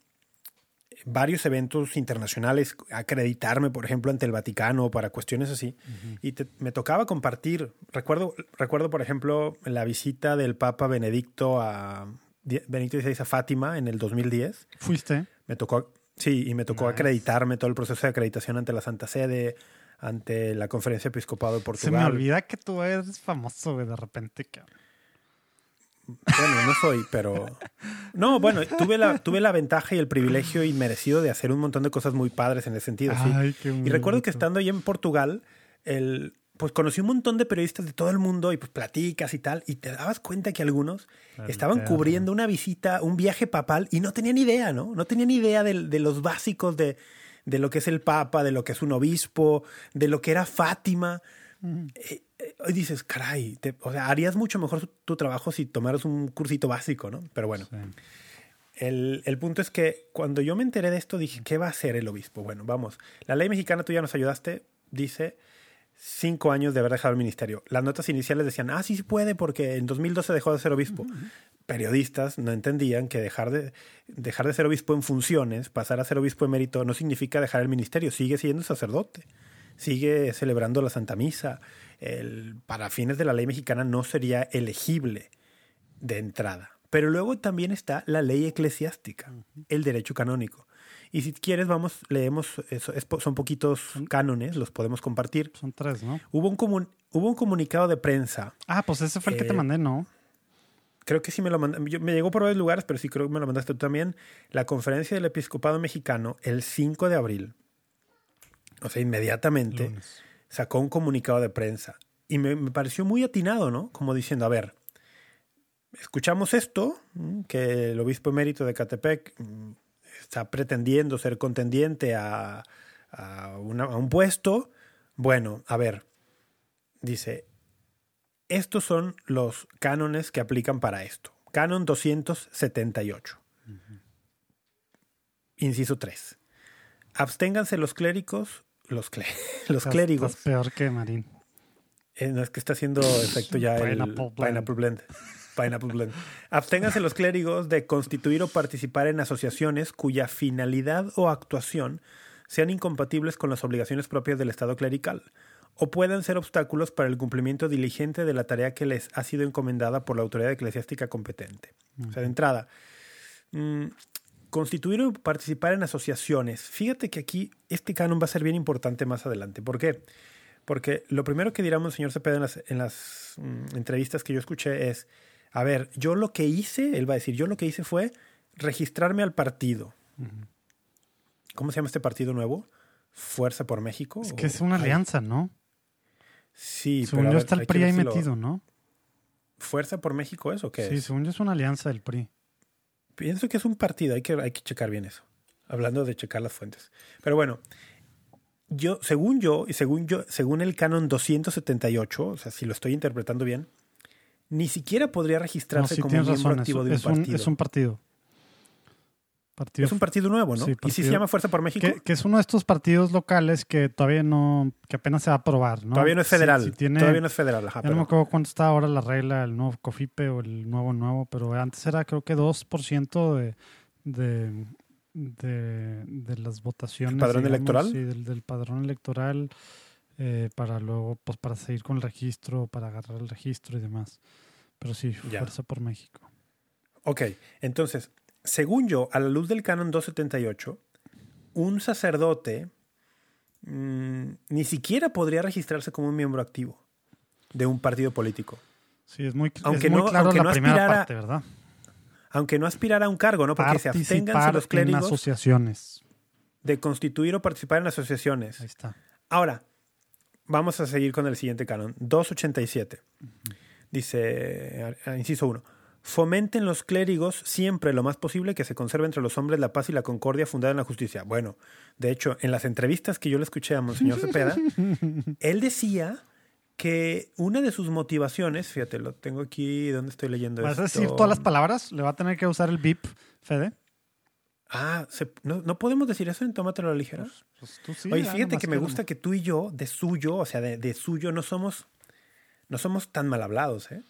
varios eventos internacionales, acreditarme, por ejemplo, ante el Vaticano para cuestiones así. Y me tocaba compartir. Recuerdo, recuerdo, por ejemplo, la visita del Papa Benedicto a Benedicto XVI a Fátima en el 2010. ¿Fuiste? Me tocó, sí, y me tocó acreditarme todo el proceso de acreditación ante la Santa Sede, ante la Conferencia Episcopal de Portugal. Se me olvida que tú eres famoso, de repente, que bueno, no soy, pero. No, bueno, tuve la, tuve la ventaja y el privilegio inmerecido de hacer un montón de cosas muy padres en ese sentido. sí. y recuerdo que estando ahí en Portugal, el, pues conocí un montón de periodistas de todo el mundo y pues platicas y tal, y te dabas cuenta que algunos estaban cubriendo una visita, un viaje papal y no tenían idea, ¿no? No tenían idea de, de los básicos de, de, lo que es el Papa, de lo que es un obispo, de lo que era Fátima hoy dices, caray, o sea, harías mucho mejor tu trabajo si tomaras un cursito básico, ¿no? Pero bueno. El, el, punto es que cuando yo me enteré de esto dije, ¿qué va a hacer el obispo? Bueno, vamos, la ley mexicana, tú ya nos ayudaste, dice cinco años de haber dejado el ministerio. Las notas iniciales decían, ah, sí, sí puede, porque en 2012 dejó de ser obispo. Periodistas no entendían que dejar de, dejar de ser obispo en funciones, pasar a ser obispo en mérito, no significa dejar el ministerio, sigue siendo sacerdote, sigue celebrando la Santa Misa, el, para fines de la ley mexicana no sería elegible de entrada. Pero luego también está la ley eclesiástica, el derecho canónico. Y si quieres, vamos, leemos, eso, son poquitos cánones, los podemos compartir. Son tres, ¿no? Hubo un, hubo un comunicado de prensa. Ah, pues ese fue el que te eh, mandé, ¿no? Creo que sí me lo mandé. Me llegó por varios lugares, pero sí creo que me lo mandaste tú también. La conferencia del episcopado mexicano, el 5 de abril, o sea, inmediatamente, sacó un comunicado de prensa y me, me pareció muy atinado, ¿no? Como diciendo, a ver, escuchamos esto, mm, que el obispo emérito de Catepec mm, está pretendiendo ser contendiente a, a, una- a un puesto. Bueno, a ver, dice, estos son los cánones que aplican para esto. Canon 278. Inciso 3. Absténganse los clérigos, los, clé- los Estás- clérigos. estás peor que Marín. Eh, no es que está haciendo efecto ya el Pineapple blend. Pineapple Blend. Pineapple Blend. Absténganse los clérigos de constituir o participar en asociaciones cuya finalidad o actuación sean incompatibles con las obligaciones propias del Estado clerical o puedan ser obstáculos para el cumplimiento diligente de la tarea que les ha sido encomendada por la autoridad eclesiástica competente. O sea, de entrada, mm, constituir o participar en asociaciones. Fíjate que aquí este canon va a ser bien importante más adelante. ¿Por qué? Porque lo primero que dirá Monseñor Cepeda en las, en las mm, entrevistas que yo escuché es, a ver, yo lo que hice, él va a decir, yo lo que hice fue registrarme al partido. ¿Cómo se llama este partido nuevo? Fuerza por México. Es ¿O- que es una alianza, ¿no? Sí, según pero yo ver, está el PRI ahí metido, ¿no? ¿Fuerza por México es o qué Sí, es? según yo es una alianza del PRI. Pienso que es un partido, hay que, hay que checar bien eso. Hablando de checar las fuentes. Pero bueno, yo, según yo, y según yo, según el canon 278, o sea, si lo estoy interpretando bien, ni siquiera podría No, registrarse sí como miembro razón. activo Es, de un es un, partido. es un partido. Partido Es un partido nuevo, ¿no? Sí, y si se partido- llama Fuerza por México, que, que es uno de estos partidos locales que todavía no, que apenas se va a aprobar, ¿no? todavía no es Sí, federal. sí tiene- Todavía no es federal, ajá, ya no me pero- acuerdo cuánto está ahora la regla, el nuevo COFIPE o el nuevo nuevo, pero antes era creo que 2% de, de, de, de las votaciones. ¿El padrón electoral? Sí, del, del padrón electoral eh, para luego, pues para seguir con el registro, para agarrar el registro y demás. Pero sí, Ya. Fuerza por México. Ok, entonces, según yo, a la luz del canon 278, un sacerdote mm, ni siquiera podría registrarse como un miembro activo de un partido político. Sí, es muy, Aunque es muy no- claro aunque la no primera aspirara- parte, ¿verdad? Aunque no aspirara a un cargo, ¿no? Porque se abstengan los en clérigos asociaciones. de constituir o participar en asociaciones. Ahí está. Ahora, vamos a seguir con el siguiente canon. 287. Dice, inciso 1. Fomenten los clérigos siempre lo más posible que se conserve entre los hombres la paz y la concordia fundada en la justicia. Bueno, de hecho, en las entrevistas que yo le escuché a Monseñor Cepeda, él decía que una de sus motivaciones, fíjate, lo tengo aquí, ¿dónde estoy leyendo ¿Vas a esto? decir todas las palabras? ¿Le va a tener que usar el beep, Fede? Ah, se- no, ¿no podemos decir eso en Tómatelo a la ligera? Pues tú sí. Oye, fíjate que me gusta que tú y yo, de suyo, o sea, de, de suyo, no somos, no somos tan mal hablados, ¿eh?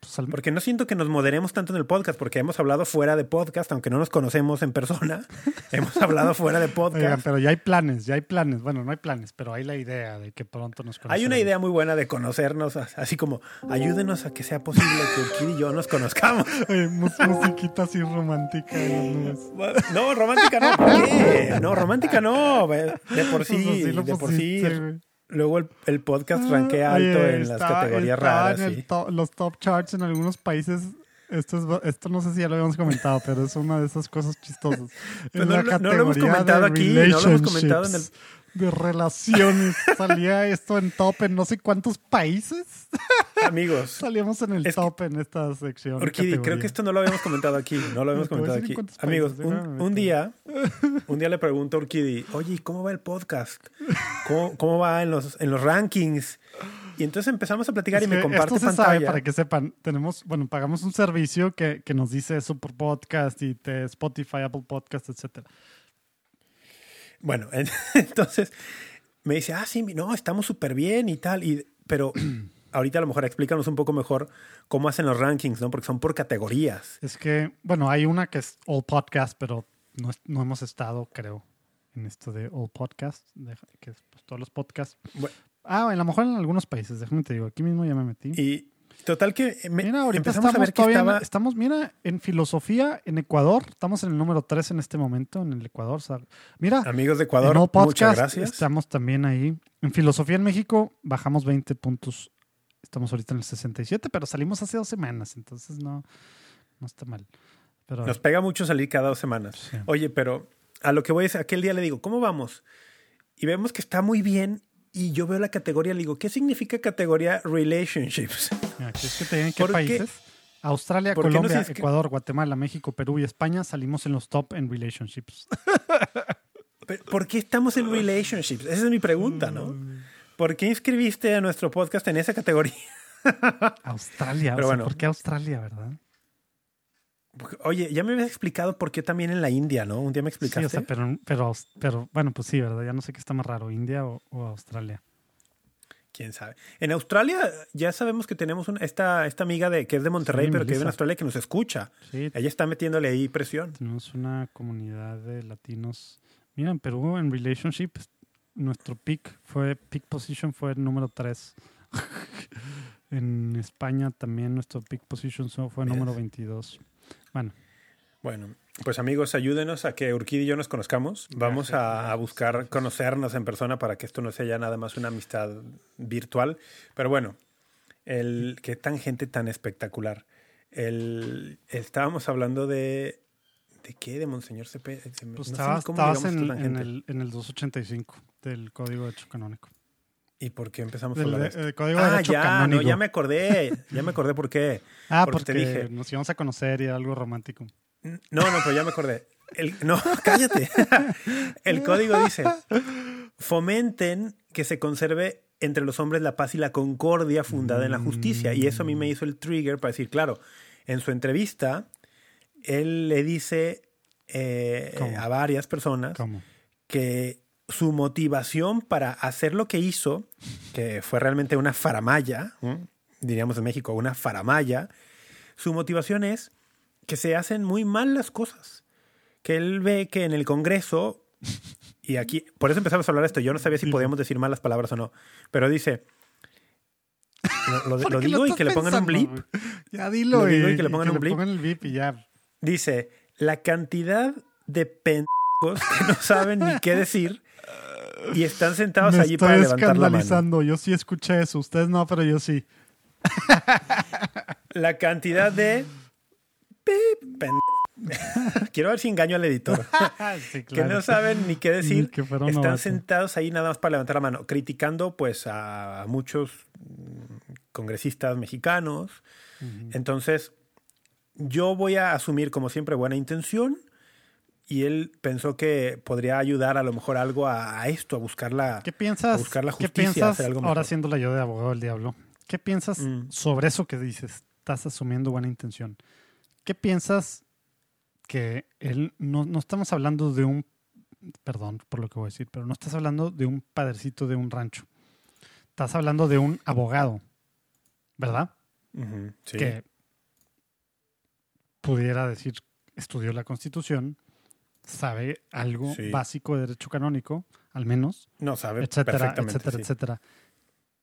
Pues, Porque no siento que nos moderemos tanto en el podcast, porque hemos hablado fuera de podcast, aunque no nos conocemos en persona. hemos hablado fuera de podcast. pero ya hay planes, ya hay planes. Bueno, no hay planes, pero hay la idea de que pronto nos conozcamos. Hay una idea muy buena de conocernos, así como ayúdenos a que sea posible que Urquid y yo nos conozcamos. musiquita así romántica. No, romántica no, ¿por qué? No, romántica no. De por sí, Pues de por sí. Luego el, el podcast rankea Oye, alto en las categorías raras. en el sí. to- los top charts en algunos países. Esto, es, esto no sé si ya lo habíamos comentado, pero es una de esas cosas chistosas. En no la lo- no lo hemos comentado aquí, no lo hemos comentado en el- De relaciones. Salía esto en top en no sé cuántos países. Amigos, Salíamos en el Es top en esta sección. Orquídea, creo que esto no lo habíamos comentado aquí. No lo habíamos comentado aquí. Amigos, países, un, día, un día le pregunto a Orquídea, oye, ¿y ¿cómo va el podcast? ¿Cómo, cómo va en los, en los rankings? Y entonces empezamos a platicar Es y me comparte esto se sabe para que sepan. Tenemos, bueno, pagamos un servicio que, que nos dice eso por podcast y te Spotify, Apple Podcast, etcétera. Bueno, en- entonces me dice, ah, sí, no, estamos súper bien y tal. Y, pero ahorita a lo mejor explícanos un poco mejor cómo hacen los rankings, ¿no? Porque son por categorías. Es que, bueno, hay una que es All Podcast, pero no, es- no hemos estado, creo, en esto de All Podcast, de- que es pues, todos los podcasts. Bueno. Ah, a lo mejor en algunos países, déjame te digo, aquí mismo ya me metí. Y total que me- mira, ahorita empezamos estamos a ver que en- estamos, mira, en filosofía en Ecuador, estamos en el número 3 en este momento, en el Ecuador. mira, Amigos de Ecuador, muchas Podcast gracias. estamos también ahí. En filosofía en México bajamos 20 puntos. Estamos ahorita en el 67, pero salimos hace dos semanas, entonces no, no está mal. Pero, Nos pega mucho salir cada dos semanas. sí. Oye, pero a lo que voy es, aquel día le digo, ¿cómo vamos? Y vemos que está muy bien y yo veo la categoría le digo, ¿qué significa categoría relationships? Mira, ¿quieres que te digan qué países? Australia, ¿Por qué no Colombia, Ecuador, Guatemala, México, Perú y España salimos en los top en relationships. Pero, ¿Por qué estamos en relationships? Esa es mi pregunta, ¿no? ¿Por qué inscribiste a nuestro podcast en esa categoría? Australia, Pero o sea, bueno. ¿por qué Australia, verdad? Oye, ya me habías explicado por qué también en la India, ¿no? Un día me Sí, explicaste. o sea, pero, pero, bueno, pues sí, ¿verdad? Ya no sé qué está más raro, India o, o Australia. ¿Quién sabe? En Australia ya sabemos que tenemos una, esta, esta amiga de, que es de Monterrey, Sí, pero que vive en. Australia que nos escucha. Sí, Ella está metiéndole ahí presión. tenemos una comunidad de latinos. Mira, en Perú, en relationships, nuestro pick fue, pick position fue el número 3. en España también nuestro pick position fue el número 22. Bueno, Bueno, pues amigos, ayúdenos a que Urquid y yo nos conozcamos. Vamos Gracias, a, buscar conocernos en persona para que esto no sea ya nada más una amistad virtual. Pero bueno, el qué tan gente tan espectacular. El, estábamos hablando de ¿de qué? De Monseñor Cepeda. pues no estabas, estabas en, en el, en el 285 del Código de Hecho Canónico. ¿Y por qué empezamos a hablar de Código de Ah, Derecho ya, no, ya me acordé. Ya me acordé por qué. ah, porque porque, te dije. nos íbamos a conocer y era algo romántico. No, no, pero ya me acordé. El, no, cállate. El código dice, fomenten que se conserve entre los hombres la paz y la concordia fundada en la justicia. Y eso a mí me hizo el trigger para decir, claro, en su entrevista, él le dice eh, a varias personas ¿Cómo? que su motivación para hacer lo que hizo, que fue realmente una faramaya, diríamos en México, una faramaya, su motivación es que se hacen muy mal las cosas. Que él ve que en el Congreso, y aquí, por eso empezamos a hablar de esto, yo no sabía si podíamos decir malas palabras o no, pero dice, lo, lo- ¿Por lo digo y estás que le pongan un pensando, blip, güey? Ya dilo, Lo digo y, y que le pongan y un blip. pongan el blip y ya. dice, la cantidad de pendejos que no saben ni qué decir y están sentados Me allí estoy para levantar la mano. escandalizando. Yo sí escuché eso. Ustedes no, pero yo sí. La cantidad de... Quiero ver si engaño al editor. sí, que no saben ni qué decir. que Están novato. sentados ahí nada más para levantar la mano, criticando pues a muchos mm, congresistas mexicanos. Entonces, yo voy a asumir como siempre buena intención y él pensó que podría ayudar a lo mejor algo a, a esto, a buscar la... ¿Qué piensas? a buscar la ¿Qué justicia, a piensas? hacer algo Ahora mejor. siéndola yo de abogado del diablo. ¿Qué piensas Mm. sobre eso que dices? Estás asumiendo buena intención. ¿Qué piensas que él no, no estamos hablando de un perdón por lo que voy a decir, pero no estás hablando de un padrecito de un rancho. Estás hablando de un abogado, ¿verdad? Sí. Que pudiera decir, estudió la Constitución, sabe algo Sí. básico de derecho canónico, al menos, No sabe etcétera, perfectamente. etcétera, sí. etcétera.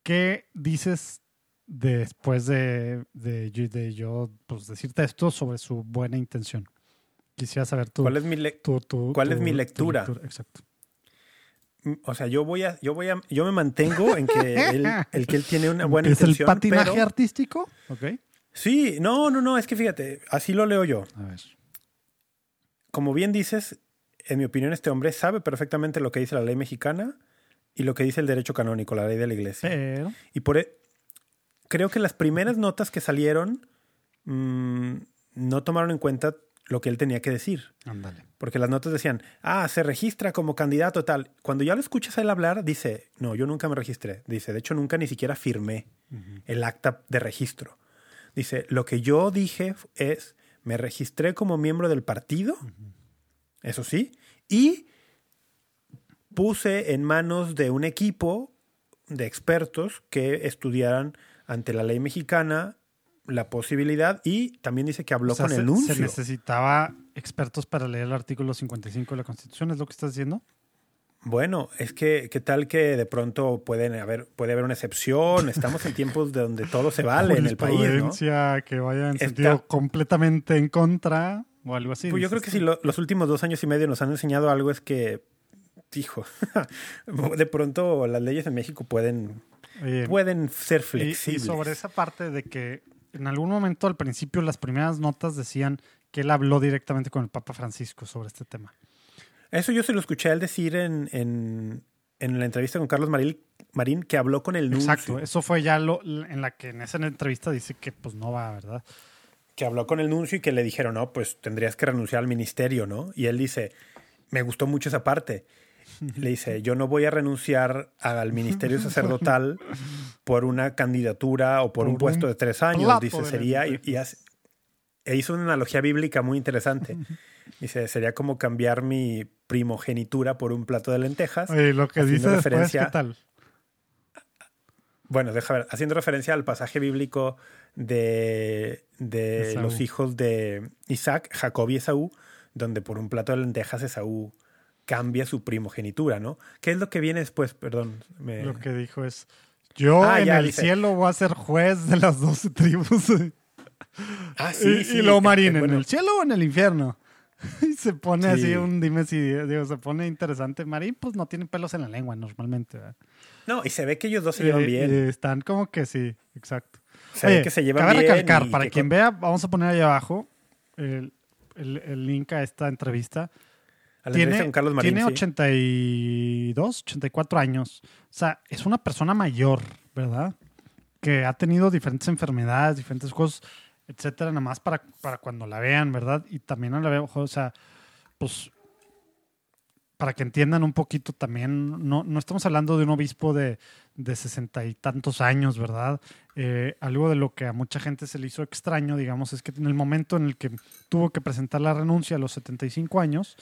¿Qué dices después de, de, yo- de yo pues, decirte esto sobre su buena intención? Quisiera saber tu... ¿Cuál es mi le- tu- tu- cuál es mi tu lectura? Exacto. O sea, yo voy a, yo voy a, yo me mantengo en que él, el que él tiene una buena ¿Es intención. el patinaje pero- artístico? Ok. Sí, no, no, no, es que fíjate, así lo leo yo. A ver. Como bien dices, en mi opinión, este hombre sabe perfectamente lo que dice la ley mexicana y lo que dice el derecho canónico, la ley de la iglesia. Pero... Y por e- creo que las primeras notas que salieron mm, no tomaron en cuenta lo que él tenía que decir. Ándale. Porque las notas decían, ah, se registra como candidato tal. Cuando ya lo escuchas a él hablar, dice, no, yo nunca me registré. Dice, de hecho, nunca ni siquiera firmé el acta de registro. Dice, lo que yo dije es, me registré como miembro del partido, eso sí, y puse en manos de un equipo de expertos que estudiaran ante la ley mexicana la posibilidad y también dice que habló O sea, con se, el se nuncio. necesitaba expertos para leer el artículo 55 de la Constitución, ¿es lo que estás diciendo? Bueno, es que qué tal que de pronto pueden haber, puede haber una excepción. Estamos en tiempos de donde todo se vale en el país, ¿no? Que vaya en Está- sentido completamente en contra o algo así. Pues yo creo que si lo- los últimos dos años y medio nos han enseñado algo es que, hijo, de pronto las leyes en México pueden, Oye, pueden ser y- flexibles. Y, sobre esa parte de que en algún momento al principio las primeras notas decían que él habló directamente con el Papa Francisco sobre este tema. Eso yo se lo escuché a él decir en, en, en la entrevista con Carlos Maril, Marín, que habló con el nuncio. Exacto, eso fue ya lo en la que en esa entrevista dice que pues no va, ¿verdad? Que habló con el nuncio y que le dijeron, no, pues tendrías que renunciar al ministerio, ¿no? Y él dice, me gustó mucho esa parte. Le dice, yo no voy a renunciar al ministerio sacerdotal por una candidatura o por, Por un puesto de tres años. Dice, sería, y, lentejas. y hace- e hizo una analogía bíblica muy interesante. Dice, sería como cambiar mi primogenitura por un plato de lentejas. Oye, lo que dice después, referencia- ¿qué tal? Bueno, deja ver, haciendo referencia al pasaje bíblico de, de los hijos de Isaac, Jacob y Esaú, donde por un plato de lentejas Esaú cambia su primogenitura, ¿no? ¿Qué es lo que viene después? Perdón. me- Lo que dijo es, yo Ah, en ya, el dice. cielo voy a ser juez de las doce tribus. Ah, y, sí, sí. y luego eh, Marín, bueno, ¿en el cielo o en el infierno? y se pone Sí. así un dime si, digo, se pone interesante. Marín pues no tiene pelos en la lengua normalmente. ¿verdad? No, y se ve que ellos dos se llevan Eh, bien. eh, están como que sí, exacto. se ve Oye, que se llevan cabe bien. recalcar, y para quien con- vea, vamos a poner ahí abajo el, el- el link a esta entrevista. a la entrevista Tiene, con Carlos Marín, tiene sí. 82, 84 años. O sea, es una persona mayor, ¿verdad? Que ha tenido diferentes enfermedades, diferentes cosas, etcétera, nada más para, para cuando la vean, ¿verdad? Y también no la veo, o sea, pues para que entiendan un poquito también, no, no estamos hablando de un obispo de de sesenta y tantos años, ¿verdad? Eh, algo de lo que a mucha gente se le hizo extraño, digamos, es que en el momento en el que tuvo que presentar la renuncia a los 75 años,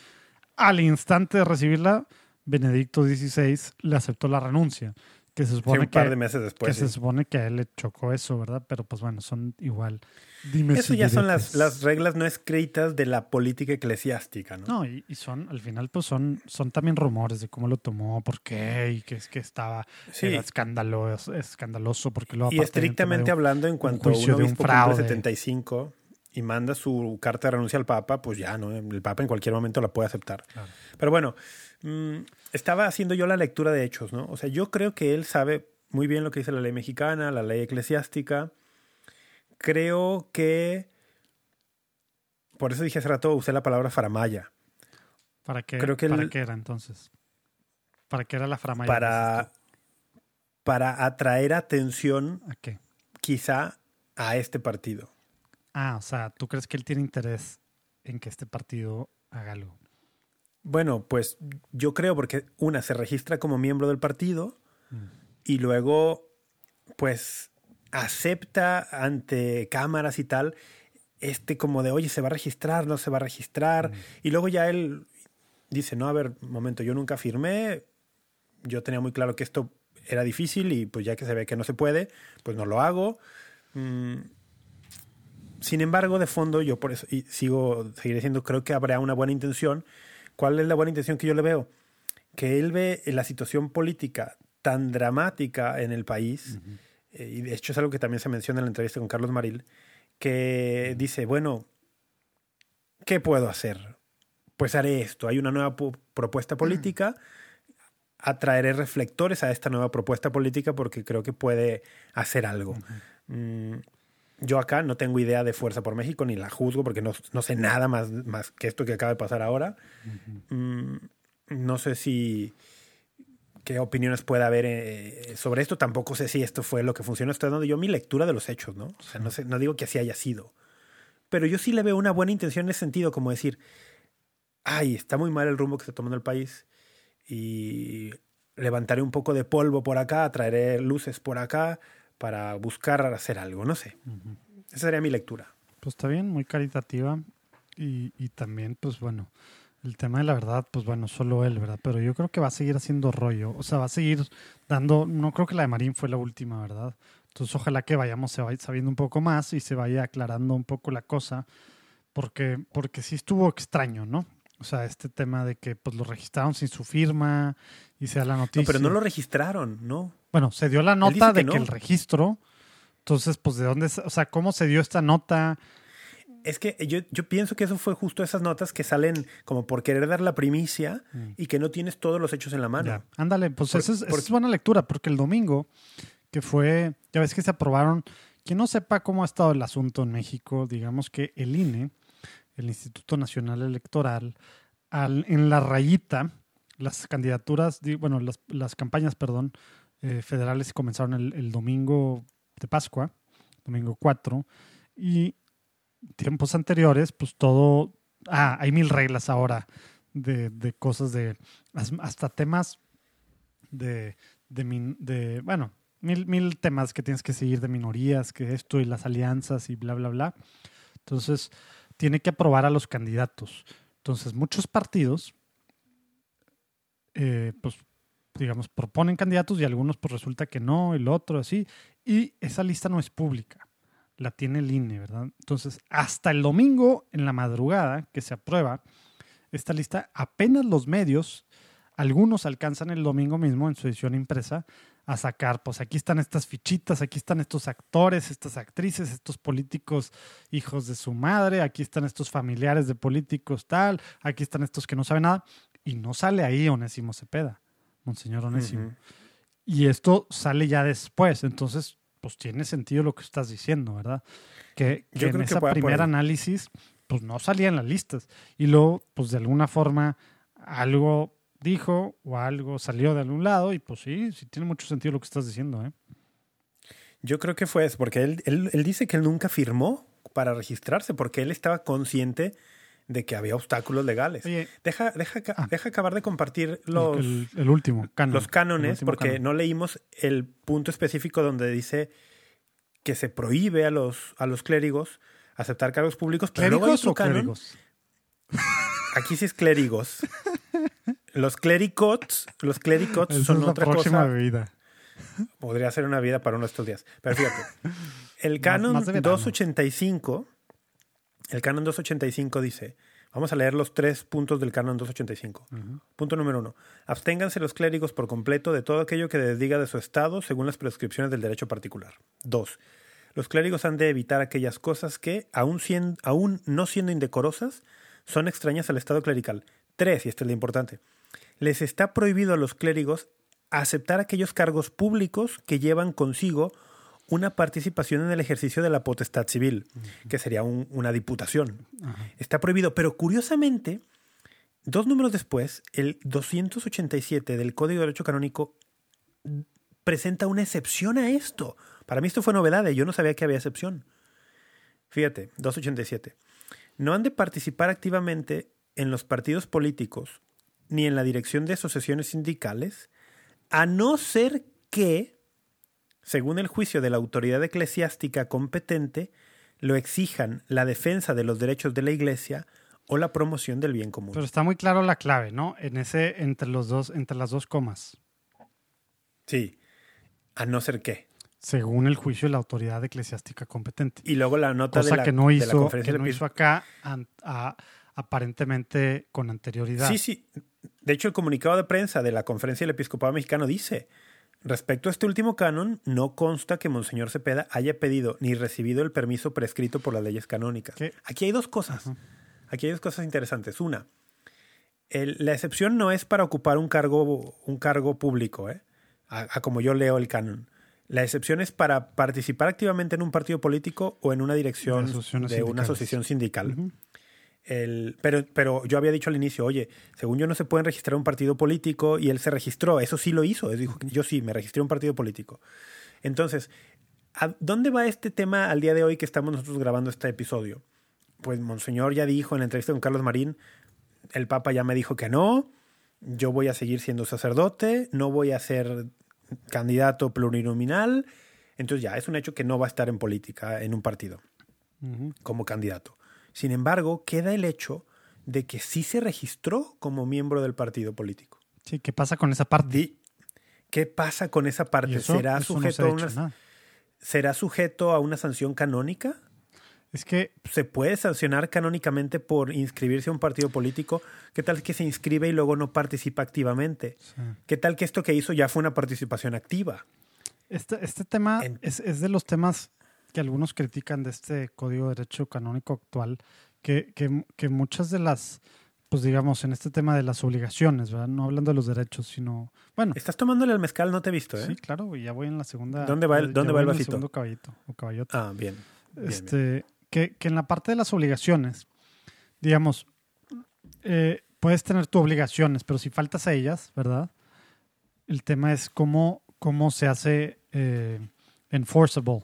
al instante de recibirla, Benedicto XVI le aceptó la renuncia, que se Sí, supone un par que, de meses que después. se sí. supone que a él le chocó eso, ¿verdad? Pero pues bueno, son igual. Dime Eso si ya son las, las reglas no escritas de la política eclesiástica, ¿no? No, y, y son, al final, pues son, son también rumores de cómo lo tomó, por qué, y que es que estaba Sí. era escandaloso, escandaloso, porque luego Y un estrictamente hablando, en cuanto un juicio de un fraude. cumple 75 y manda su carta de renuncia al Papa, pues ya, ¿no? El Papa en cualquier momento la puede aceptar. Claro. Pero bueno, mm, estaba haciendo yo la lectura de hechos, ¿no? O sea, yo creo que él sabe muy bien lo que dice la ley mexicana, la ley eclesiástica. Creo que... Por eso dije hace rato, usé la palabra faramaya. ¿Para qué, creo que ¿para el- qué era entonces? ¿Para qué era la framaya? Para, para atraer atención ¿A qué? quizá a este partido. Ah, o sea, ¿tú crees que él tiene interés en que este partido haga algo? Bueno, pues yo creo porque una se registra como miembro del partido Mm. y luego pues acepta ante cámaras y tal este como de oye se va a registrar no se va a registrar y luego ya él dice no a ver momento yo nunca firmé yo tenía muy claro que esto era difícil y pues ya que se ve que no se puede pues no lo hago Mm, sin embargo de fondo yo por eso y sigo seguiré diciendo creo que habrá una buena intención ¿Cuál es la buena intención que yo le veo? Que él ve la situación política tan dramática en el país, eh, y de hecho es algo que también se menciona en la entrevista con Carlos Maril, que dice, bueno, ¿qué puedo hacer? Pues haré esto. Hay una nueva pu- propuesta política, atraeré reflectores a esta nueva propuesta política porque creo que puede hacer algo. Mm, yo acá no tengo idea de Fuerza por México ni la juzgo porque no, no sé nada más, más que esto que acaba de pasar ahora. Mm, no sé si qué opiniones puede haber eh, sobre esto. Tampoco sé si esto fue lo que funcionó. Estoy dando yo mi lectura de los hechos, ¿no? O sea, no, sé, no digo que así haya sido. Pero yo sí le veo una buena intención en ese sentido, como decir, ay, está muy mal el rumbo que está tomando el país y levantaré un poco de polvo por acá, traeré luces por acá para buscar hacer algo, no sé. Esa sería mi lectura. Pues está bien, muy caritativa. Y, y también, pues bueno, el tema de la verdad, pues bueno, solo él, ¿verdad? Pero yo creo que va a seguir haciendo rollo. O sea, va a seguir dando. No creo que la de Marín fue la última, ¿verdad? Entonces, ojalá que vayamos sabiendo un poco más y se vaya aclarando un poco la cosa. Porque, porque sí estuvo extraño, ¿no? O sea, este tema de que pues lo registraron sin su firma y sea la noticia. No, pero no lo registraron, ¿no? Bueno, se dio la nota de que no. el registro. Entonces, pues, ¿de dónde? O sea, ¿cómo se dio esta nota? Es que yo, yo pienso que eso fue justo esas notas que salen como por querer dar la primicia Mm. y que no tienes todos los hechos en la mano. Ya. Ándale, pues Por- esa, es, por- es buena lectura, porque el domingo, que fue, ya ves que se aprobaron, quien no sepa cómo ha estado el asunto en México, digamos que el INE, el Instituto Nacional Electoral, al- en la rayita, las candidaturas, di- bueno, las, las campañas, perdón, eh, federales comenzaron el, domingo de Pascua, domingo 4, y tiempos anteriores, pues todo, ah, hay mil reglas ahora de, de cosas de, as- hasta temas de, de, bueno, mil, mil temas que tienes que seguir de minorías, que esto y las alianzas y bla, bla, bla. Entonces, tiene que aprobar a los candidatos. Entonces, muchos partidos, eh, pues, digamos, proponen candidatos y algunos, pues, resulta que no, el otro, así. Y esa lista no es pública. La tiene el INE, ¿verdad? Entonces, hasta el domingo en la madrugada que se aprueba esta lista, apenas los medios, algunos alcanzan el domingo mismo en su edición impresa a sacar, pues aquí están estas fichitas, aquí están estos actores, estas actrices, estos políticos hijos de su madre, aquí están estos familiares de políticos tal, aquí están estos que no saben nada, y no sale ahí Onésimo Cepeda, Monseñor Onésimo. Y esto sale ya después, entonces, pues tiene sentido lo que estás diciendo, ¿verdad? Que, que Yo en creo que por primer análisis, pues no salían las listas. Y luego, pues de alguna forma, algo dijo o algo salió de algún lado, y pues sí, sí tiene mucho sentido lo que estás diciendo, ¿eh? Yo creo que fue eso, porque él, él, él dice que él nunca firmó para registrarse, porque él estaba consciente de que había obstáculos legales. Oye, Deja, deja, Ah. deja acabar de compartir los, el, el último, canon, los el cánones, último porque canon. no leímos el punto específico donde dice que se prohíbe a los, a los clérigos aceptar cargos públicos. Pero luego hay ¿Clérigos o canon. clérigos? Aquí sí es clérigos. Los clericots, los clericots Esa son es la otra próxima cosa. Podría ser una vida para uno de estos días. Pero fíjate, el Más- canon más verano. 285, el canon 285 dice, vamos a leer los tres puntos del canon 285. Ujú. Punto número uno, absténganse los clérigos por completo de todo aquello que desdiga de su estado según las prescripciones del derecho particular. Dos, los clérigos han de evitar aquellas cosas que, aun, sien- aun no siendo indecorosas, son extrañas al estado clerical. Tres, y esto es lo importante, les está prohibido a los clérigos aceptar aquellos cargos públicos que llevan consigo una participación en el ejercicio de la potestad civil, que sería un- una diputación. Está prohibido, pero curiosamente, dos números después, el 287 del Código de Derecho Canónico presenta una excepción a esto. Para mí esto fue novedad, y yo no sabía que había excepción. Fíjate, 287. No han de participar activamente en los partidos políticos ni en la dirección de asociaciones sindicales, a no ser que, según el juicio de la autoridad eclesiástica competente, lo exijan la defensa de los derechos de la Iglesia o la promoción del bien común. Pero está muy claro la clave, ¿no? En ese, entre los dos, entre las dos comas. Sí, a no ser que. Según el juicio de la autoridad eclesiástica competente. Y luego la nota Cosa de la, que no de la hizo, conferencia que no hizo acá a- aparentemente con anterioridad. Sí, sí. De hecho, el comunicado de prensa de la Conferencia del Episcopado Mexicano dice, respecto a este último canon, no consta que Monseñor Cepeda haya pedido ni recibido el permiso prescrito por las leyes canónicas. ¿Qué? Aquí hay dos cosas. Ajá. Aquí hay dos cosas interesantes. Una, el- la excepción no es para ocupar un cargo, un cargo público, ¿eh? a, a como yo leo el canon. La excepción es para participar activamente en un partido político o en una dirección De una asociación sindical. El, pero, pero yo había dicho al inicio, oye, según yo no se pueden registrar un partido político y él se registró, eso sí lo hizo, él dijo, yo sí, me registré un partido político. Entonces, ¿a dónde va este tema al día de hoy que estamos nosotros grabando este episodio? Pues Monseñor ya dijo en la entrevista con Carlos Marín, el Papa ya me dijo que no, yo voy a seguir siendo sacerdote, no voy a ser candidato plurinominal, entonces ya es un hecho que no va a estar en política, en un partido como candidato. Sin embargo, queda el hecho de que sí se registró como miembro del partido político. Sí, ¿qué pasa con esa parte? ¿Qué pasa con esa parte? eso- ¿Será, eso no se sujeto a una. ¿Será sujeto a una sanción canónica? Es que ¿Se puede sancionar canónicamente por inscribirse a un partido político? ¿Qué tal que se inscribe y luego no participa activamente? sí. ¿Qué tal que esto que hizo ya fue una participación activa? este, este tema En- es, es de los temas que algunos critican de este Código de Derecho Canónico actual, que, que, que muchas de las, pues digamos, en este tema de las obligaciones, ¿verdad? No hablando de los derechos, sino, bueno, Estás tomándole el mezcal, no te he visto, ¿eh? sí, claro, y ya voy en la segunda. ¿Dónde va el- dónde va el en vasito? segundo caballito o caballote. Ah, bien. bien, bien. este, Que, que en la parte de las obligaciones, digamos, eh, puedes tener tus obligaciones, pero si faltas a ellas, ¿verdad? El tema es cómo, cómo se hace eh, enforceable.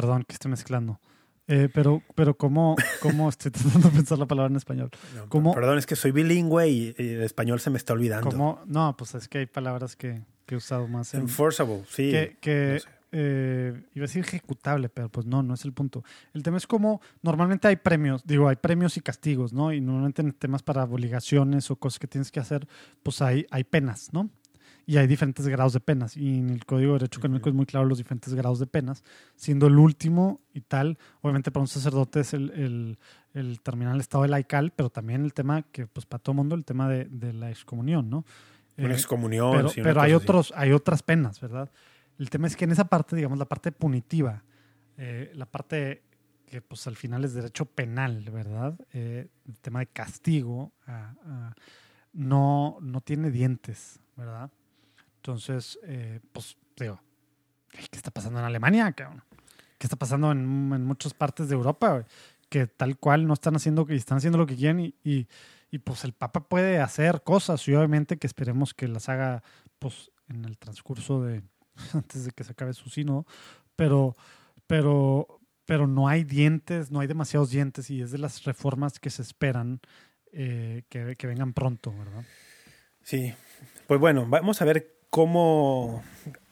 Perdón que estoy mezclando. Eh, pero, pero cómo, cómo estoy tratando de pensar la palabra en español. No, ¿Cómo- Perdón, es que soy bilingüe y, y el español se me está olvidando. ¿Cómo? No, pues es que hay palabras que, que he usado más en, Enforceable, sí. que, que, no sé. eh, iba a decir ejecutable, pero pues no, no es el punto. El tema es como normalmente hay premios, digo, hay premios y castigos, ¿no? Y normalmente en temas para obligaciones o cosas que tienes que hacer, pues hay, hay penas, ¿no? Y hay diferentes grados de penas. Y en el Código de Derecho Canónico es muy claro los diferentes grados de penas, siendo el último y tal, obviamente para un sacerdote es el, el, el estado de laical, pero también el tema que, pues para todo mundo, el tema de, de la excomunión, ¿no? Una Eh, excomunión. pero, sí, una pero hay así. otros, hay otras penas, ¿verdad? El tema es que en esa parte, digamos, la parte punitiva, eh, la parte que pues al final es derecho penal, ¿verdad? Eh, el tema de castigo no, no tiene dientes, ¿verdad? Entonces, eh, pues digo, ¿qué está pasando en Alemania? ¿Qué está pasando en, en muchas partes de Europa? Que tal cual no están haciendo, y están haciendo lo que quieren y, y, y, pues el Papa puede hacer cosas y obviamente que esperemos que las haga pues en el transcurso de antes de que se acabe su sínodo, pero pero pero no hay dientes, no hay demasiados dientes y es de las reformas que se esperan eh, que, que vengan pronto, ¿verdad? Sí. Pues bueno, vamos a ver cómo,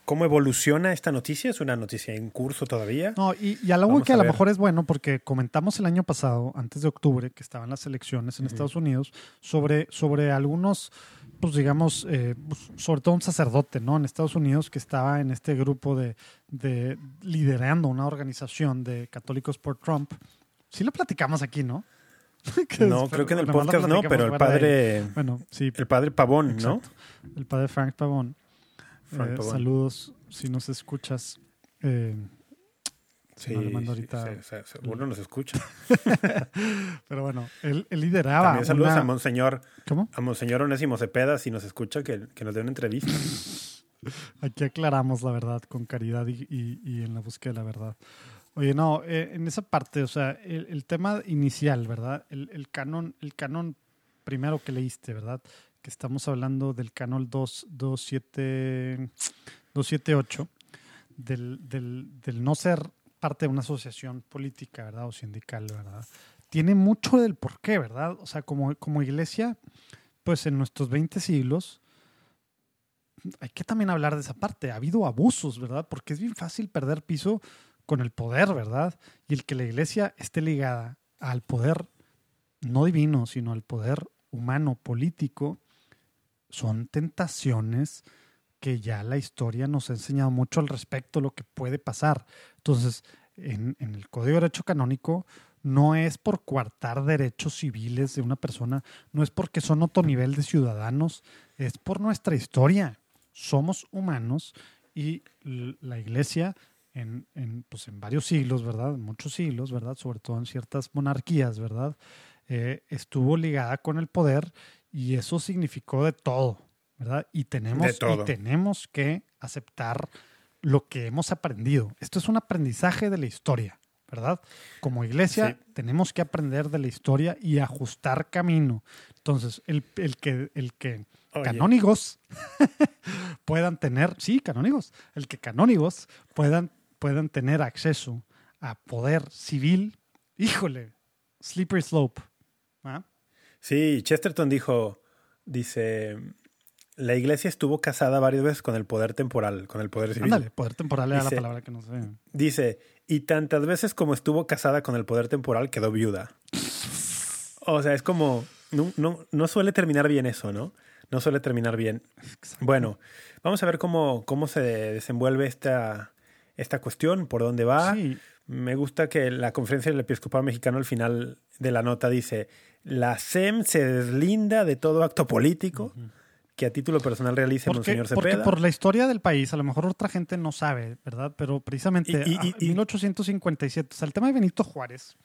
cómo evoluciona esta noticia. Es una noticia en curso todavía. No, y, y algo que a a, lo mejor es bueno, porque comentamos el año pasado, antes de octubre, que estaban las elecciones en. Estados Unidos, sobre, sobre algunos, pues digamos, eh, pues, sobre todo un sacerdote, ¿no? En Estados Unidos que estaba en este grupo de, de liderando una organización de católicos por Trump. Sí lo platicamos aquí, ¿no? No, creo que en el podcast no, pero el padre, Bueno, sí, el padre Pavón, ¿no? El padre Frank Pavón. Frank Eh, saludos si nos escuchas. Eh, Sí, no le mando sí, ahorita- se- se- seguro nos escucha. Pero bueno, él, él lideraba. También saludos una- a Monseñor, ¿Cómo? a Monseñor Onésimo Cepeda, si nos escucha, que, que nos dé una entrevista. Aquí aclaramos la verdad con caridad y, y- y en la búsqueda de la verdad. Oye, no, eh, en esa parte, o sea, el, el tema inicial, ¿verdad? El, el canon, el canon primero que leíste, ¿verdad? Que estamos hablando del canon 2, 27 278, del, del, del no ser parte de una asociación política, ¿verdad? O sindical, ¿verdad? Tiene mucho del por qué, ¿verdad? O sea, como, como iglesia, pues en nuestros 20 siglos, hay que también hablar de esa parte. Ha habido abusos, ¿verdad? Porque es bien fácil perder piso con el poder, ¿verdad? Y el que la iglesia esté ligada al poder no divino, sino al poder humano, político, son tentaciones que ya la historia nos ha enseñado mucho al respecto, lo que puede pasar. Entonces, en, el Código de Derecho Canónico no es por coartar derechos civiles de una persona, no es porque son otro nivel de ciudadanos, es por nuestra historia. Somos humanos y la iglesia en, en, pues en varios siglos, ¿verdad? Muchos siglos, ¿verdad? Sobre todo en ciertas monarquías, ¿verdad? Eh, estuvo ligada con el poder y eso significó de todo, ¿verdad? Y tenemos, y tenemos que aceptar lo que hemos aprendido. Esto es un aprendizaje de la historia, ¿verdad? Como iglesia Sí. tenemos que aprender de la historia y ajustar camino. Entonces, el, el que, el que Oye, canónigos puedan tener, sí, canónigos, el que canónigos puedan, puedan tener acceso a poder civil, híjole, slippery slope. ¿ah? Sí, Chesterton dijo, dice, la iglesia estuvo casada varias veces con el poder temporal, con el poder civil. Ándale, poder temporal era la Dice- palabra que no sé. Dice, y tantas veces como estuvo casada con el poder temporal, quedó viuda. O sea, es como, no, no, no suele terminar bien eso, ¿no? No suele terminar bien. Bueno, vamos a ver cómo, cómo se desenvuelve esta, esta cuestión, por dónde va. Sí, Me gusta que la conferencia del episcopado mexicano al final de la nota dice, la SEM se deslinda de todo acto político que a título personal realice porque, Monseñor porque Cepeda. por la historia del país, a lo mejor otra gente no sabe, ¿verdad? Pero precisamente Y- y- y- y- 1857, o sea, el tema de Benito Juárez,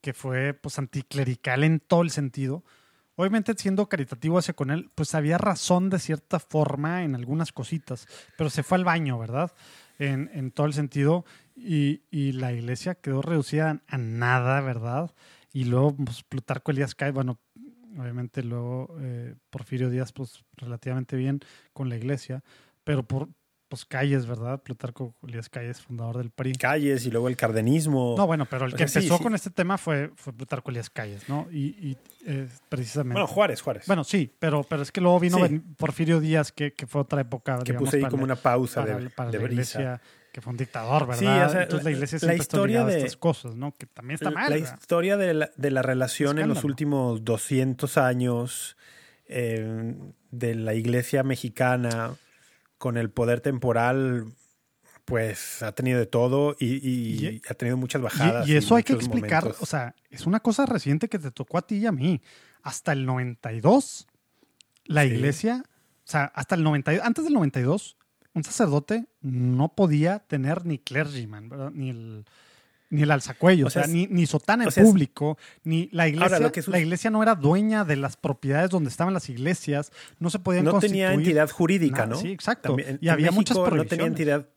que fue pues anticlerical en todo el sentido, obviamente siendo caritativo hacia con él, pues había razón de cierta forma en algunas cositas, pero se fue al baño, ¿verdad? En, en todo el sentido, y, y la iglesia quedó reducida a nada, ¿verdad? Y luego pues, Plutarco Elías cae, bueno, obviamente luego eh, Porfirio Díaz, pues relativamente bien con la iglesia, pero por, pues Calles, ¿verdad? Plutarco Elías Calles, fundador del PRI. Calles y luego el cardenismo. No, bueno, pero el O que sea, empezó sí. con este tema fue, fue Plutarco Elías Calles, ¿no? Y, y, eh, precisamente. Bueno, Juárez, Juárez. Bueno, sí, pero, pero es que luego vino Sí. Porfirio Díaz, que, que fue otra época. que digamos, puse ahí para como la- una pausa para, de, para de la brisa. iglesia, que fue un dictador, ¿verdad? Sí, o sea, Entonces la la- iglesia la siempre está historia a de- estas cosas, ¿no? Que también está mal. la ¿verdad? historia de la, de la relación en los Escándalo. últimos 200 años eh, de la iglesia mexicana con el poder temporal, pues ha tenido de todo y, y Y- ha tenido muchas bajadas. Y, eso hay que explicar, momentos. o sea, es una cosa reciente que te tocó a ti y a mí. Hasta el 92, la Sí. iglesia, o sea, hasta el 92, antes del 92, un sacerdote no podía tener ni clergyman, ¿verdad? Ni el, ni el alzacuello, o, sea, ni, ni sotana en o sea, es- público, ni la iglesia, que la iglesia no era dueña de las propiedades donde estaban las iglesias, no se podían no tenía entidad jurídica, nada, ¿no? Sí, exacto. También- y había muchas México no prohibiciones. tenía entidad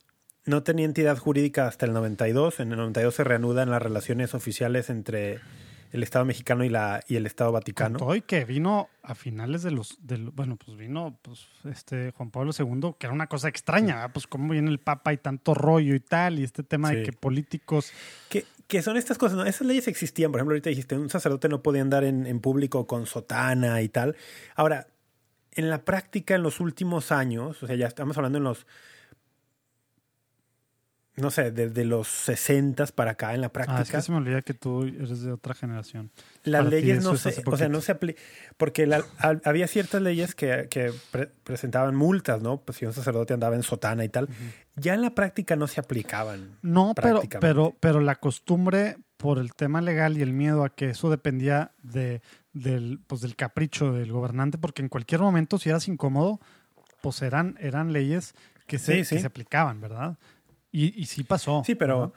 no tenía entidad jurídica hasta el 92. En el 92 se reanudan las relaciones oficiales entre el Estado mexicano y la y el Estado Vaticano. todo y que vino a finales de los, bueno, pues vino pues este Juan Pablo II, que era una cosa extraña, pues cómo viene el Papa y tanto rollo y tal, y este tema de que políticos, Que, que son estas cosas, ¿no? Esas leyes existían. Por ejemplo, ahorita dijiste, un sacerdote no podía andar en, en público con sotana y tal. Ahora, en la práctica, en los últimos años, o sea, ya estamos hablando en los, no sé, desde los 60 para acá, en la ah, es práctica, que se me olvida que tú eres de otra generación. las para leyes no se, o sea, no se aplican, porque la- había ciertas leyes que, que pre- presentaban multas, ¿no? Pues si un sacerdote andaba en sotana y tal, ya en la práctica no se aplicaban. No, pero, pero, pero la costumbre por el tema legal y el miedo a que eso dependía de, del, pues, del capricho del gobernante, porque en cualquier momento, si eras incómodo, pues eran, eran leyes que se, Sí, que se aplicaban, ¿verdad? Y, y sí pasó. Sí, pero,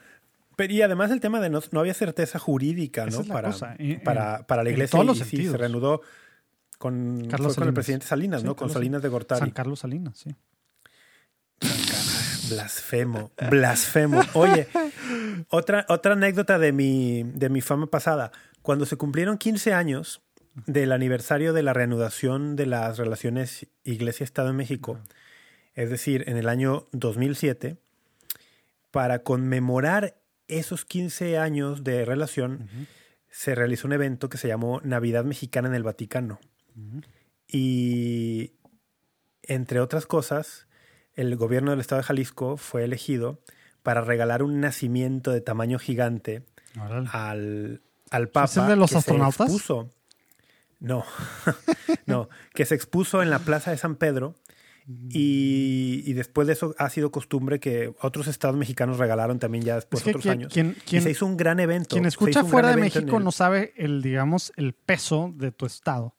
pero y además el tema de no, no había certeza jurídica, ¿no? para, en- para, para la en iglesia todos los y sí, sentidos. se reanudó con, Carlos con el presidente Salinas, Sí, ¿no? Con Salinas de Gortari. San Carlos Salinas, sí. Blasfemo, blasfemo. Oye, otra, otra anécdota de mi, de mi fama pasada. Cuando se cumplieron 15 años del aniversario de la reanudación de las relaciones Iglesia-Estado en México, es decir, en el año 2007, para conmemorar esos 15 años de relación, se realizó un evento que se llamó Navidad Mexicana en el Vaticano. Y entre otras cosas, el gobierno del estado de Jalisco fue elegido para regalar un nacimiento de tamaño gigante al, al Papa. ¿Es el de los que se astronautas? expuso- No, no, que se expuso en la Plaza de San Pedro y, y después de eso ha sido costumbre que otros estados mexicanos regalaron también ya después Es que otros quien- años. quien- y se hizo un gran evento. Quien escucha fuera de México el- no sabe el, digamos, el peso de tu estado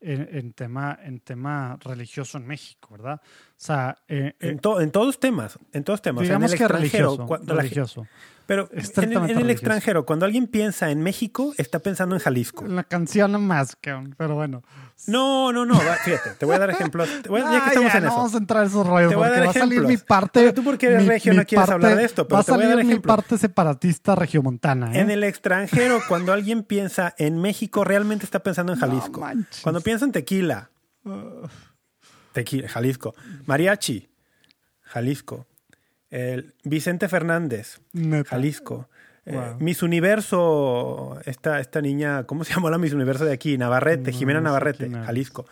en, en tema, en tema religioso en México, ¿verdad? O sea, eh, eh, En, to- en todos temas, en todos temas. En digamos el que religioso. la religioso. Pero en, el extranjero, cuando alguien piensa en México, está pensando en Jalisco. La canción más, pero bueno. No, no, no. va, fíjate, te voy a dar ejemplos. Te voy a- ya Ah, que estamos ya, en no eso. vamos a entrar en esos rollos Te voy a dar va a salir mi parte. Pero tú porque eres mi- regio mi no quieres parte- hablar de esto, pero va a te voy a salir dar mi ejemplos. parte separatista regiomontana. ¿eh? En el extranjero, cuando alguien piensa en México, realmente está pensando en Jalisco. cuando piensa en tequila, tequila, Jalisco. Mariachi, Jalisco. El Vicente Fernández, Neta. Jalisco. Eh. Miss Universo, esta, esta niña, ¿cómo se llamó la Miss Universo de aquí? Navarrete, No, Jimena Navarrete. Jalisco.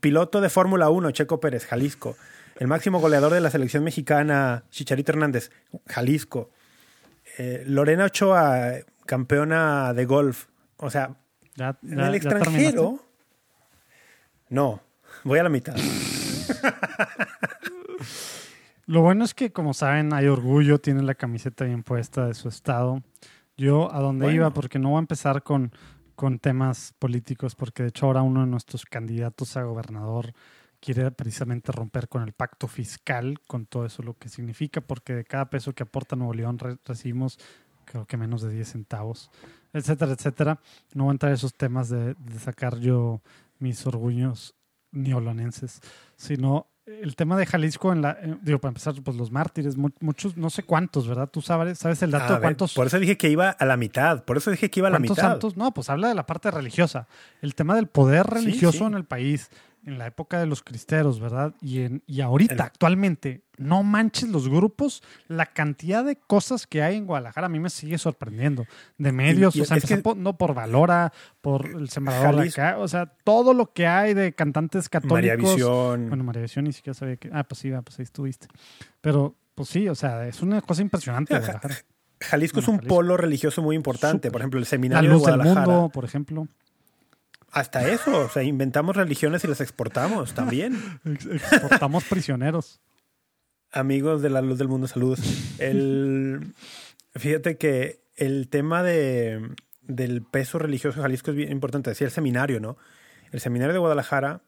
Piloto de Fórmula 1, Checo Pérez, Jalisco. El máximo goleador de la selección mexicana, Chicharito Hernández, Jalisco. Eh, Lorena Ochoa, campeona de golf. O sea, Ya- en el extranjero. No, voy a la mitad. Lo bueno es que, como saben, hay orgullo, tiene la camiseta bien puesta de su estado. Yo a Bueno. iba, porque no voy a empezar con, con temas políticos, porque de hecho ahora uno de nuestros candidatos a gobernador quiere precisamente romper con el pacto fiscal, con todo eso lo que significa, porque de cada peso que aporta Nuevo León re- recibimos creo que menos de 10 centavos, etcétera, etcétera. No voy a entrar en esos temas de, de sacar yo mis orgullos neolonenses, sino el tema de Jalisco en la, eh, digo, para empezar, pues los mártires, mu- muchos, no sé cuántos, ¿verdad? ¿Tú sabes, sabes el dato A de ver, cuántos, por eso dije que iba a la mitad. Por eso dije que iba a la cuántos mitad. santos? No, pues habla de la parte religiosa. El tema del poder Sí, religioso sí. en el país. En la época de los cristeros, ¿verdad? Y, en, y ahorita, El- actualmente, no manches los grupos, la cantidad de cosas que hay en Guadalajara a mí me sigue sorprendiendo. De medios, y o sea, que- por- no por Valora, por el Sembrador de acá, o sea, todo lo que hay de cantantes católicos. María Visión. Bueno, María Visión ni siquiera sabía que. Ah, pues sí, pues ahí estuviste. Pero, pues sí, o sea, es una cosa impresionante. Guadalajara. Jalisco es un Jalisco. polo religioso muy importante. Por ejemplo, el La seminario luz de del Guadalajara. mundo, por ejemplo. Hasta eso, o sea, inventamos religiones y las exportamos también. Ex- Exportamos prisioneros. Amigos de la luz del mundo, saludos. El, fíjate que el tema de, del peso religioso de Jalisco es bien importante. Decía el seminario, ¿no? El seminario de Guadalajara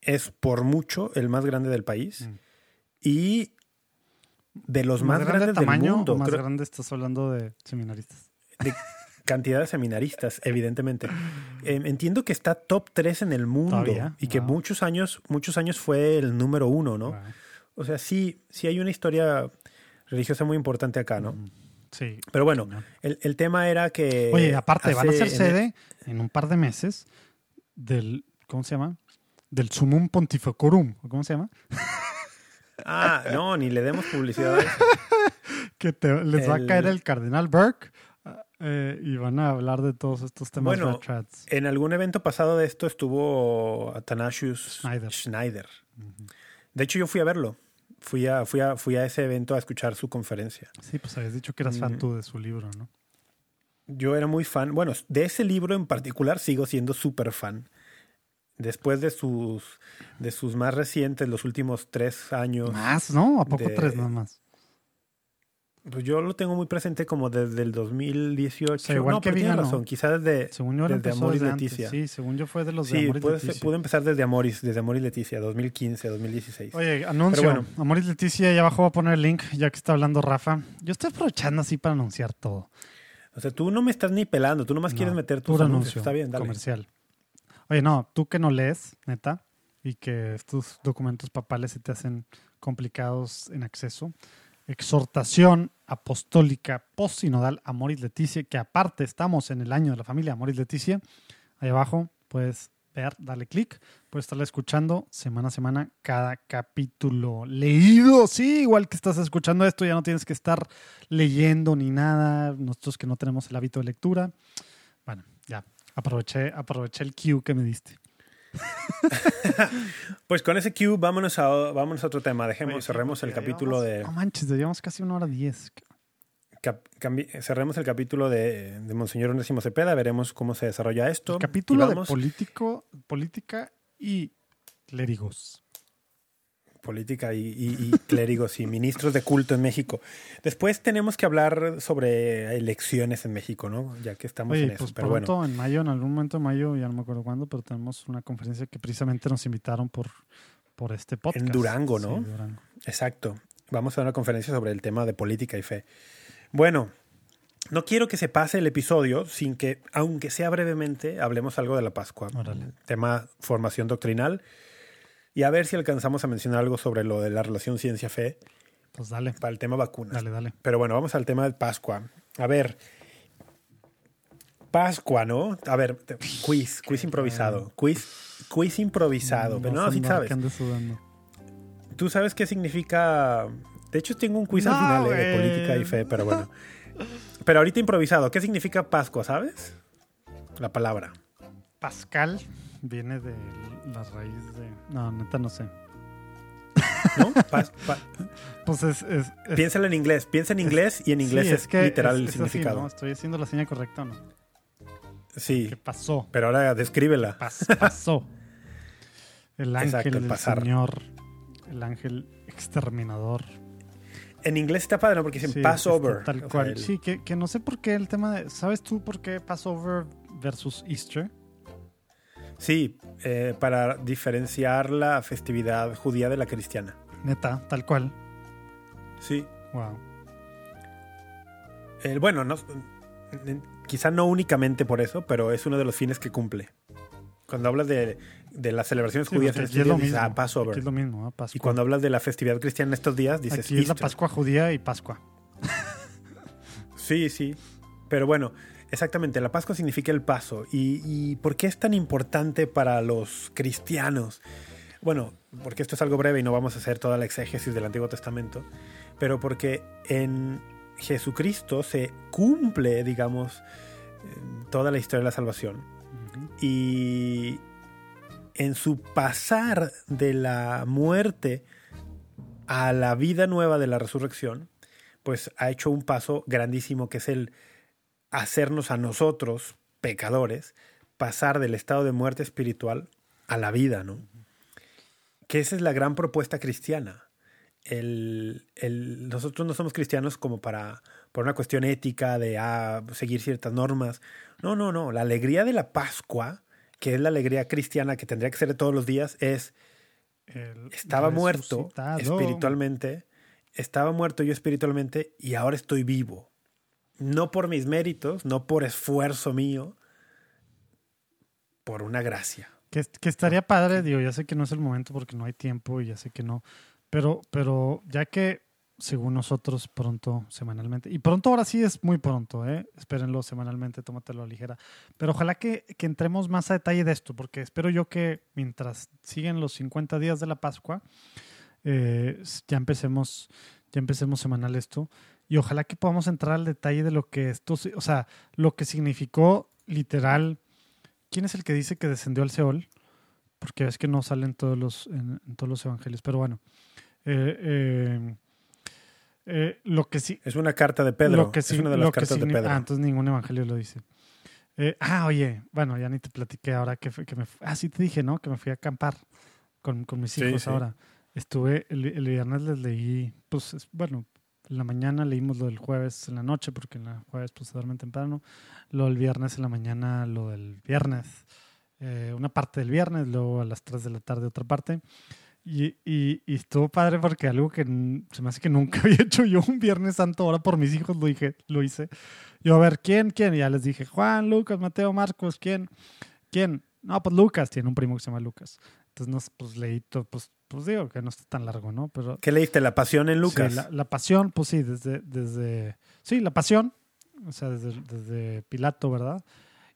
es por mucho el más grande del país Mm. y de los más, grande grandes tamaño del mundo. más Creo- grande estás hablando de seminaristas? de cantidad de seminaristas, evidentemente. Eh, entiendo que está top 3 en el mundo ¿Todavía? y que Wow. muchos años, muchos años fue el número uno, ¿no? Wow. O sea, sí, sí hay una historia religiosa muy importante acá, ¿no? Mm, Sí. Pero bueno, el, el tema era que... Oye, aparte, van a ser en el- sede en un par de meses del. ¿Cómo se llama? Del Sumum Pontificorum. ¿o ¿Cómo se llama? Ah, no, ni le demos publicidad. a eso. Que te- les va a caer el Cardenal Burke eh, y van a hablar de todos estos temas Bueno. En algún evento pasado de esto estuvo Athanasius Schneider. Schneider. De hecho, yo fui a verlo. Fui a, fui, a, fui a ese evento a escuchar su conferencia. Sí, pues habías dicho que eras fan Mm. tú de su libro, ¿no? Yo era muy fan. Bueno, de ese libro en particular sigo siendo súper fan. Después de sus, de sus más recientes, los últimos tres años, Más, ¿no? ¿A poco de- tres nada más? Pues yo lo tengo muy presente como desde el 2018. O sea, igual no, que pero Vigano. razón, quizás desde... Según yo, desde empezó Amor y desde. Leticia. Sí, según yo fue de los de Sí, Amor y puede, Leticia. pudo empezar desde Amoris, desde Amor y Leticia, 2015, 2016. Oye, anuncio. Pero bueno. Amor y Leticia, y abajo voy a poner el link, ya que está hablando Rafa. Yo estoy aprovechando así para anunciar todo. O sea, tú no me estás ni pelando, tú nomás quieres No, meter tus anuncios. anuncio Está bien, dale. comercial. Oye, no, tú que no lees, neta, y que tus documentos papales se te hacen complicados en acceso. Exhortación apostólica postsinodal Amoris Leticia, que aparte estamos en el año de la familia Amoris Leticia. Ahí abajo puedes ver, darle clic, puedes estarla escuchando semana a semana cada capítulo leído. Sí, igual que estás escuchando esto, ya no tienes que estar leyendo ni nada. Nosotros que no tenemos el hábito de lectura. Bueno, ya, aproveché, aproveché el cue que me diste. Pues con ese cue, vámonos a, vámonos a otro tema. Dejemos, Oye, cerremos el capítulo llevamos- de... No manches, llevamos casi una hora diez. cap- cambi- cerremos el capítulo de, de Monseñor Onésimo Cepeda, veremos cómo se desarrolla esto. El capítulo de político, política y clérigos. Política y, y- y clérigos y ministros de culto en México. Después tenemos que hablar sobre elecciones en México, ¿no? Ya que estamos Oye, en eso. pues Pero pronto, bueno, en mayo, en algún momento de mayo, ya no me acuerdo cuándo, pero tenemos una conferencia que precisamente nos invitaron por, por este podcast. Durango, Sí, ¿no? Durango. exacto. Vamos a una conferencia sobre el tema de política y fe. Bueno, no quiero que se pase el episodio sin que, aunque sea brevemente, hablemos algo de la Pascua. Órale. Tema formación doctrinal. Y a ver si alcanzamos a mencionar algo sobre lo de la relación ciencia-fe Pues dale, para el tema vacunas. dale, dale. Pero bueno, vamos al tema de Pascua. A ver. Pascua, ¿no? A ver, quiz, quiz improvisado. Quiz, quiz improvisado. Pero no, Vas a sí sabes. que andes sudando. Tú sabes qué significa. De hecho, tengo un quiz No, al final eh, de política y fe, pero bueno. Pero ahorita improvisado. ¿Qué significa Pascua, sabes? La palabra. Pascal viene de la raíz de... No, neta no sé. ¿No? Pa- Pues es... es, es- piénsalo en inglés. Piensa en inglés y en inglés sí, es, que literal el así, significado. ¿no? Estoy haciendo la señal correcta o no. Sí. ¿Qué pasó? Pero ahora descríbela. Pas- pasó. El ángel Exacto, el del pasar. Señor, el ángel exterminador. En inglés está padre, ¿no? Porque dicen Sí, Passover. está Tal O sea, cual. el- Sí, que, que no sé por qué el tema de. ¿Sabes tú por qué Passover versus Easter? Sí, eh, para diferenciar la festividad judía de la cristiana. Neta, tal cual. Sí. Wow. Eh, bueno, no, eh, quizá no únicamente por eso, pero es uno de los fines que cumple. Cuando hablas de, de las celebraciones Sí, judías en estos es dices, ah, Passover. Es lo mismo, ¿ah? Pascua. Y cuando hablas de la festividad cristiana en estos días, dices Aquí es la. Pascua judía y Pascua. Sí, sí. Pero bueno, Exactamente, la Pascua significa el paso. ¿Y, ¿Y, por qué es tan importante para los cristianos? Bueno, porque esto es algo breve y no vamos a hacer toda la exégesis del Antiguo Testamento, pero porque en Jesucristo se cumple, digamos, toda la historia de la salvación. Uh -huh. Y en su pasar de la muerte a la vida nueva de la resurrección, pues ha hecho un paso grandísimo que es el hacernos a nosotros, pecadores, pasar del estado de muerte espiritual a la vida, ¿no? Que esa es la gran propuesta cristiana. El, el, nosotros no somos cristianos como para por una cuestión ética de ah, seguir ciertas normas. No, no, no. La alegría de la Pascua, que es la alegría cristiana que tendría que ser de todos los días, es el estaba muerto espiritualmente, estaba muerto yo espiritualmente y ahora estoy vivo. No por mis méritos, no por esfuerzo mío, por una gracia. Que, estaría padre, digo, ya sé que no es el momento porque no hay tiempo y ya sé que no, pero, pero ya que según nosotros pronto semanalmente, y pronto ahora sí es muy pronto, ¿eh? espérenlo semanalmente, tómatelo a ligera, pero ojalá que, que entremos más a detalle de esto, porque espero yo que mientras siguen los 50 días de la Pascua, eh, ya empecemos ya empecemos semanal esto y ojalá que podamos entrar al detalle de lo que esto, o sea, lo que significó literal. ¿Quién es el que dice que descendió al Seol? Porque es que no salen todos los, en, en todos los evangelios, pero bueno. Eh, eh, eh, lo que sí. Es una carta de Pedro. Lo que es una de las cartas de Pedro. Ah, entonces ningún evangelio lo dice. Eh, ah, oye, bueno, ya ni te platiqué ahora que, que me. Ah, sí te dije, ¿no? Que me fui a acampar con, con mis hijos Sí, sí. ahora. Estuve, el, el viernes les leí, pues, es- bueno, en la mañana leímos lo del jueves en la noche, porque en la jueves pues se duermen temprano. Lo del viernes en la mañana, lo del viernes. eh, una parte del viernes, luego a las 3 de la tarde otra parte. Y, y, y estuvo padre porque algo que se me hace que nunca había hecho yo un Viernes Santo, ahora por mis hijos lo, dije, lo hice. Yo, a ver, ¿quién? ¿Quién? Y ya les dije, Juan, Lucas, Mateo, Marcos, ¿quién? ¿Quién? No, pues Lucas, tiene un primo que se llama Lucas. Entonces, nos, pues leí todo, pues, pues digo que no está tan largo, ¿no? Pero ¿Qué leíste? La pasión en Lucas. Sí, la, la pasión, pues sí, desde, desde. Sí, la pasión. O sea, desde, desde Pilato, ¿verdad?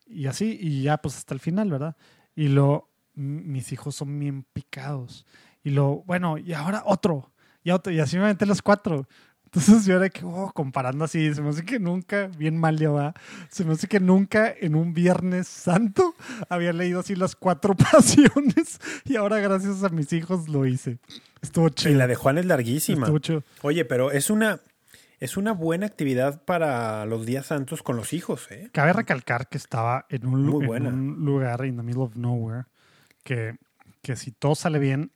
Y así, y ya pues hasta el final, ¿verdad? Y lo. Mis hijos son bien picados. Y lo. Bueno, y ahora otro. Y otro. Y así me aventé los cuatro. Entonces yo era que, oh, comparando así, se me hace que nunca, bien mal ya va, se me hace que nunca en un Viernes Santo había leído así las cuatro pasiones y ahora gracias a mis hijos lo hice. Estuvo Y chido. la de Juan es larguísima. Estuvo chido. Oye, pero es una, es una buena actividad para los días santos con los hijos, ¿eh? Cabe recalcar que estaba en un, en un lugar in the middle of nowhere que, que si todo sale bien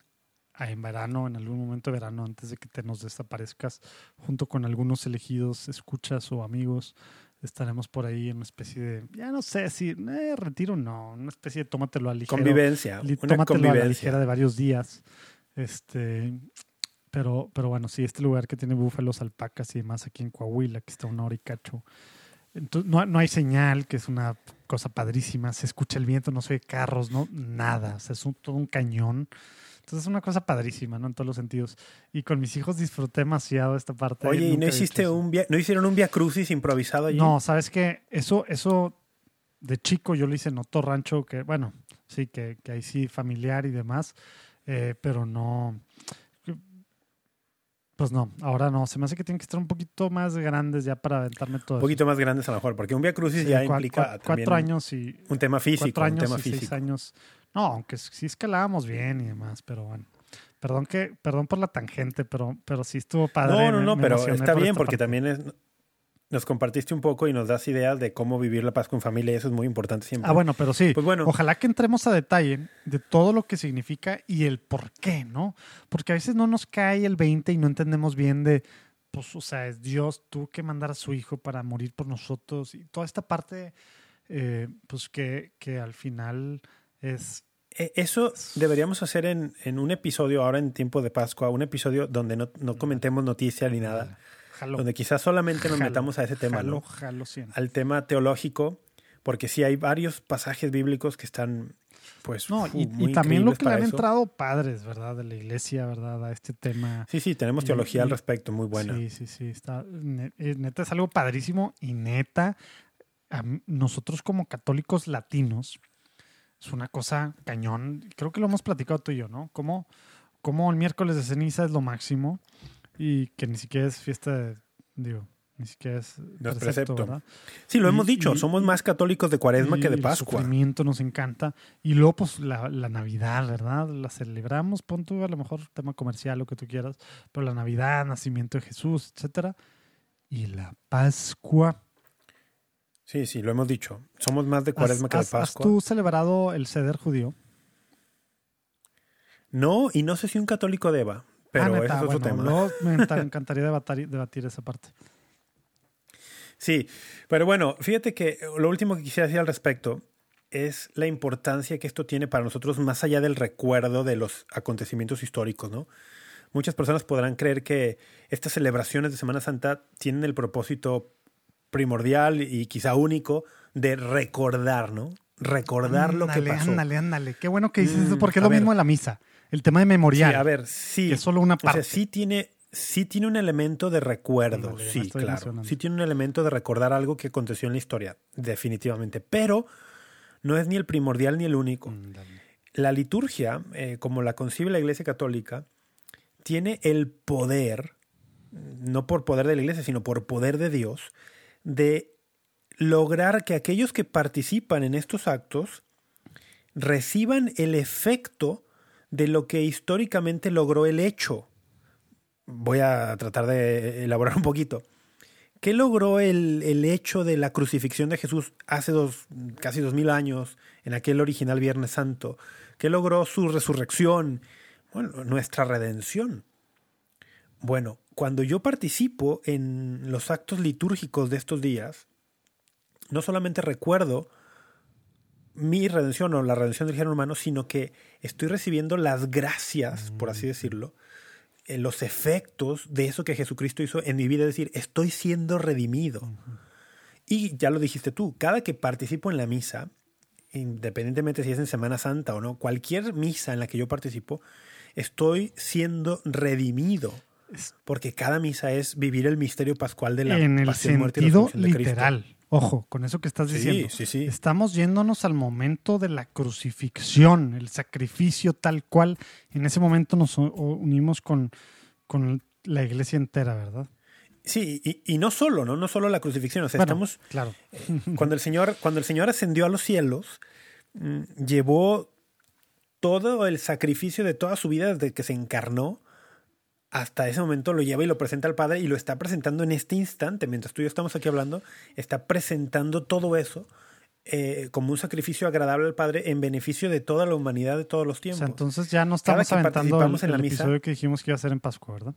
en verano, en algún momento de verano, antes de que te nos desaparezcas, junto con algunos elegidos escuchas o amigos, estaremos por ahí en una especie de, ya no sé si, eh, retiro no, una especie de tómatelo a ligero. Convivencia. li- Una tómatelo a la ligera convivencia. de varios días. Este, pero, pero bueno, sí, este lugar que tiene búfalos, alpacas y demás aquí en Coahuila, que está una hora y cacho. Entonces, no, no hay señal, que es una cosa padrísima. Se escucha el viento, no se ve carros, no nada. O sea, es un- todo un cañón. Entonces es una cosa padrísima, ¿no? En todos los sentidos. Y con mis hijos disfruté demasiado esta parte. Oye, ¿y no hiciste un via- no hicieron un via crucis improvisado allí? No, ¿sabes qué? Eso, eso de chico yo lo hice en otro rancho que, bueno, sí, que, que ahí sí familiar y demás, eh, pero no. Pues no, ahora no. Se me hace que tienen que estar un poquito más grandes ya para aventarme todo Un poquito más grandes a lo mejor, porque un via crucis ya cua- implica cua- cuatro años y. un tema físico, cuatro años un tema y seis años. No, aunque sí escalábamos bien y demás, pero bueno. Perdón que, perdón por la tangente, pero, pero sí estuvo padre. No, no, me- no, me pero emocioné está por bien porque parte. también es, nos compartiste un poco y nos das ideas de cómo vivir la Pascua en familia y eso es muy importante siempre. Ah, bueno, pero sí. Pues bueno. Ojalá que entremos a detalle de todo lo que significa y el por qué, ¿no? Porque a veces no nos cae el 20 y no entendemos bien de, pues, o sea, es Dios, tuvo que mandar a su hijo para morir por nosotros y toda esta parte, eh, pues, que, que al final es... Eh, Eso deberíamos hacer en, en un episodio ahora en tiempo de Pascua, un episodio donde no, no comentemos noticia ni nada, Jalo, donde quizás solamente nos jalo, metamos a ese tema, jalo, ¿no? jalo siempre. al tema teológico, porque sí hay varios pasajes bíblicos que están, pues, No, y, muy y también lo que le han eso. entrado padres, ¿verdad? De la iglesia, ¿verdad? A este tema. Sí, sí, tenemos Y- teología al respecto, muy buena. Sí, sí, sí. Está, eh, neta es algo padrísimo y neta, nosotros como católicos latinos, es una cosa cañón. Creo que lo hemos platicado tú y yo, ¿no? Como, el miércoles de ceniza es lo máximo y que ni siquiera es fiesta, de, digo, ni siquiera es precepto, ¿verdad? Sí, lo hemos dicho, somos más católicos de cuaresma que de Pascua. El sufrimiento nos encanta. Y luego, pues, la, Navidad, ¿verdad? La celebramos, pon tú a lo mejor tema comercial, lo que tú quieras, pero la Navidad, nacimiento de Jesús, etcétera. Y la Pascua. Sí, sí, lo hemos dicho. Somos más de cuaresma que de Pascua. ¿Has tú celebrado el ceder judío? No, y no sé si un católico deba, pero ah, es otro tema. me encantaría debatir esa parte. Sí, pero bueno, fíjate que lo último que quisiera decir al respecto es la importancia que esto tiene para nosotros más allá del recuerdo de los acontecimientos históricos, ¿no? Muchas personas podrán creer que estas celebraciones de Semana Santa tienen el propósito primordial y quizá único de recordar, ¿no? Recordar lo que pasó. Ándale, ándale. Qué bueno que dices eso, mm, porque es lo mismo en la misa. El tema de memorial. Sí, a ver, sí. Que es solo una parte. O sea, sí tiene, sí tiene un elemento de recuerdo, sí, claro. Sí tiene un elemento de recordar algo que aconteció en la historia, definitivamente. Pero no es ni el primordial ni el único. La liturgia, eh, como la concibe la Iglesia Católica, tiene el poder, no por poder de la Iglesia, sino por poder de Dios, de lograr que aquellos que participan en estos actos reciban el efecto de lo que históricamente logró el hecho voy a tratar de elaborar un poquito. ¿Qué logró el, hecho de la crucifixión de Jesús hace dos, casi dos mil años, en aquel original Viernes Santo? ¿Qué logró su resurrección? Bueno, nuestra redención. Bueno, cuando yo participo en los actos litúrgicos de estos días, no solamente recuerdo mi redención o la redención del género humano, sino que estoy recibiendo las gracias, por así decirlo, eh, los efectos de eso que Jesucristo hizo en mi vida, es decir, estoy siendo redimido. Y ya lo dijiste tú, cada que participo en la misa, independientemente si es en Semana Santa o no, cualquier misa en la que yo participo, estoy siendo redimido. Porque cada misa es vivir el misterio pascual de la en el pasión, muerte y resurrección de literal. Ojo, con eso que estás diciendo. Sí, sí. Estamos yéndonos al momento de la crucifixión, el sacrificio tal cual. En ese momento nos unimos con, con la iglesia entera, ¿verdad? Sí, y, no solo, ¿no? No solo la crucifixión. O sea, estamos. Claro. Eh, cuando el Señor, cuando el Señor ascendió a los cielos, mm, llevó todo el sacrificio de toda su vida desde que se encarnó hasta ese momento lo lleva y lo presenta al Padre y lo está presentando en este instante, mientras tú y yo estamos aquí hablando, está presentando todo eso eh, como un sacrificio agradable al Padre en beneficio de toda la humanidad de todos los tiempos. entonces ya no estamos aventando el, en la episodio que dijimos que iba a ser en Pascua, ¿verdad?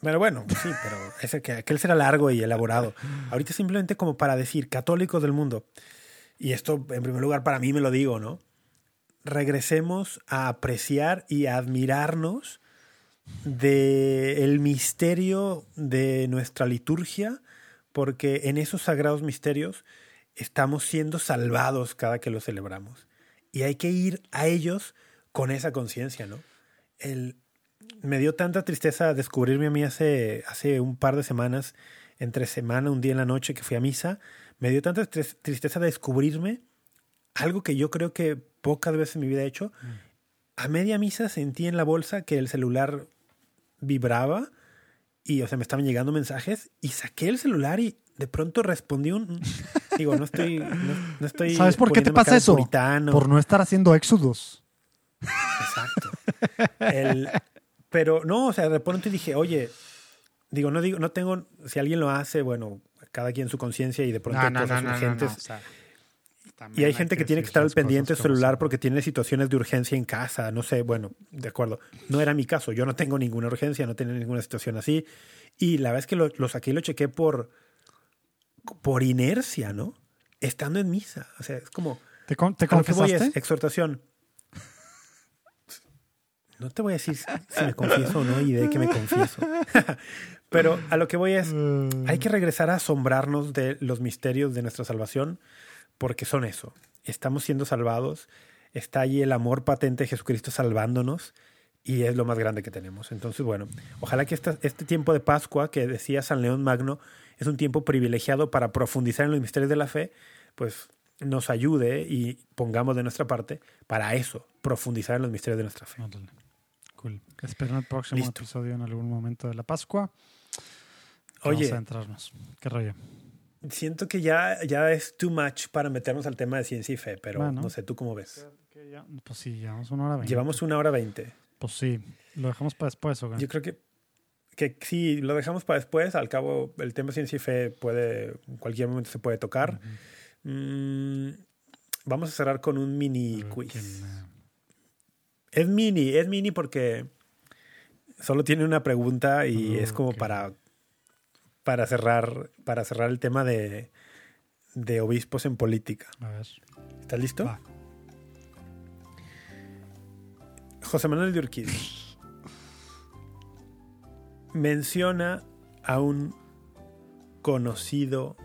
Pero bueno, sí, pero ese que aquel será largo y elaborado. Ahorita simplemente como para decir, católicos del mundo, y esto en primer lugar para mí me lo digo, ¿no? Regresemos a apreciar y a admirarnos de el misterio de nuestra liturgia, porque en esos sagrados misterios estamos siendo salvados cada que los celebramos. Y hay que ir a ellos con esa conciencia, ¿no? El, me dio tanta tristeza descubrirme a mí hace, hace un par de semanas, entre semana, un día en la noche que fui a misa, me dio tanta tristeza descubrirme algo que yo creo que pocas veces en mi vida he hecho. Mm. A media misa sentí en la bolsa que el celular vibraba y, o sea, me estaban llegando mensajes y saqué el celular y de pronto respondí un... Digo, no estoy... No, estoy ¿Sabes por qué te pasa eso? Por no estar haciendo éxodos. Exacto. pero no, o sea, de pronto dije, oye, digo, no digo, no tengo, si alguien lo hace, bueno, cada quien su conciencia y de pronto hay cosas urgentes y hay gente que, tiene que estar al pendiente del celular porque tiene situaciones de urgencia en casa, no sé, bueno, de acuerdo. No era mi caso, yo no tengo ninguna urgencia, no tengo ninguna situación así. Y la verdad es que lo, saqué y lo chequé por, por inercia, ¿no? Estando en misa. O sea, es como... ¿Te, te confesaste? exhortación. No te voy a decir si me confieso o no y de qué me confieso. Pero a lo que voy es, hay que regresar a asombrarnos de los misterios de nuestra salvación porque son eso. Estamos siendo salvados, está allí el amor patente de Jesucristo salvándonos y es lo más grande que tenemos. Entonces, bueno, ojalá que esta- este tiempo de Pascua que decía San León Magno es un tiempo privilegiado para profundizar en los misterios de la fe, pues nos ayude y pongamos de nuestra parte para eso, profundizar en los misterios de nuestra fe. Cool. Espero el próximo Listo. episodio en algún momento de la Pascua. Oye. Vamos a entrarnos. ¿Qué rollo? Siento que ya, ya es too much para meternos al tema de ciencia y fe, pero Bueno. no sé, ¿tú cómo ves? Que ya- Pues sí, llevamos una hora veinte. Llevamos una hora veinte. Pues sí. ¿Lo dejamos para después o qué? Yo creo que, que si lo dejamos para después, al cabo el tema de ciencia y fe puede, en cualquier momento se puede tocar. Mm, vamos a cerrar con un mini Pero quiz. que me- Es mini, es mini porque solo tiene una pregunta y es como para, para cerrar, para cerrar el tema de, de obispos en política. A ver. ¿Estás listo? Va. José Manuel de menciona a un conocido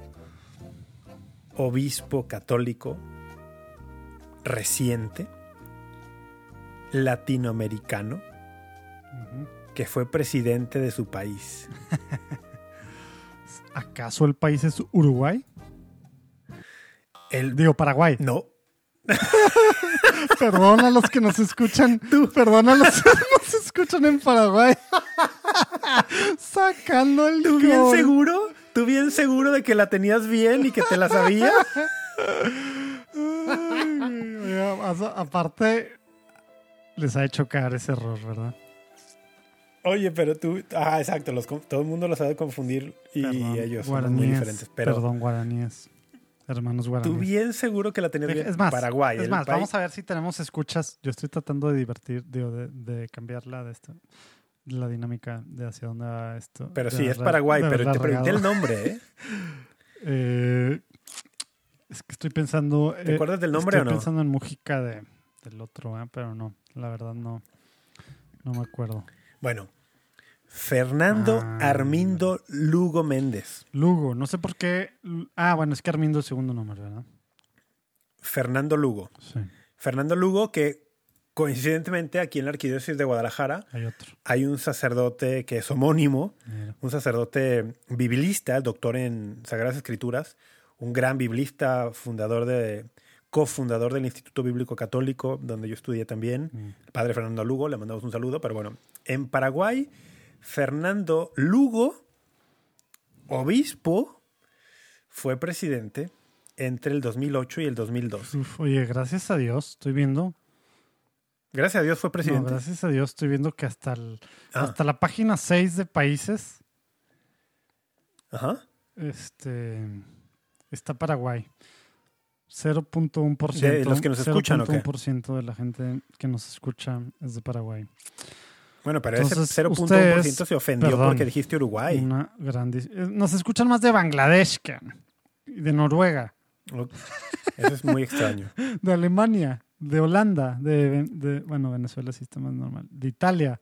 obispo católico reciente, latinoamericano, que fue presidente de su país. ¿Acaso el país es Uruguay? El, Digo, Paraguay. no, Perdón a los que nos escuchan. Perdón a los que nos escuchan en Paraguay. Sacando el ¿tú bien gol. seguro? ¿Tú bien seguro de que la tenías bien y que te la sabías? Ay, aparte, les ha hecho caer ese error, ¿verdad? Oye, pero tú, ah, exacto, los, todo el mundo lo sabe confundir y Perdón, ellos son muy diferentes. Pero Perdón, guaraníes. Hermanos tú guaraníes. bien seguro que la tenías bien. Es más, Paraguay, es más país- vamos a ver si tenemos escuchas. Yo estoy tratando de divertir, digo, de, de cambiarla de esto, la dinámica de hacia dónde va esto. Pero sí, es Paraguay, pero te pregunté regado. el nombre, ¿eh? Eh, es que estoy pensando. ¿Te eh, acuerdas del nombre estoy o no? pensando en Mujica de, del otro, ¿eh? pero no, la verdad no. No me acuerdo. Bueno, Fernando Ah. Armindo Lugo Méndez. Lugo, no sé por qué. Ah, bueno, es que Armindo es segundo nombre, ¿verdad? Fernando Lugo. Sí, Fernando Lugo, que coincidentemente aquí en la Arquidiócesis de Guadalajara hay otro. hay un sacerdote que es homónimo, Mira. un sacerdote biblista, doctor en Sagradas Escrituras, un gran biblista, fundador de, cofundador del Instituto Bíblico Católico, donde yo estudié también, Mm. el padre Fernando Lugo, le mandamos un saludo, pero bueno, en Paraguay, Fernando Lugo, obispo, fue presidente entre el 2008 y el 2002. Uf, oye, gracias a Dios, estoy viendo. Gracias a Dios fue No, presidente. gracias a Dios, estoy viendo que hasta, el- Ah, hasta la página 6 de países ajá. este, está Paraguay. 0.1%. De los que nos escuchan, ¿o qué? 0.1% de la gente que nos escucha es de Paraguay. Bueno, pero Entonces, ese 0.1% ustedes- se ofendió perdón. porque dijiste Uruguay. Una eh, Nos escuchan más de Bangladesh que de Noruega, Ok. Eso es muy extraño. de Alemania, de Holanda, de, de- bueno, Venezuela sí está más normal, de Italia,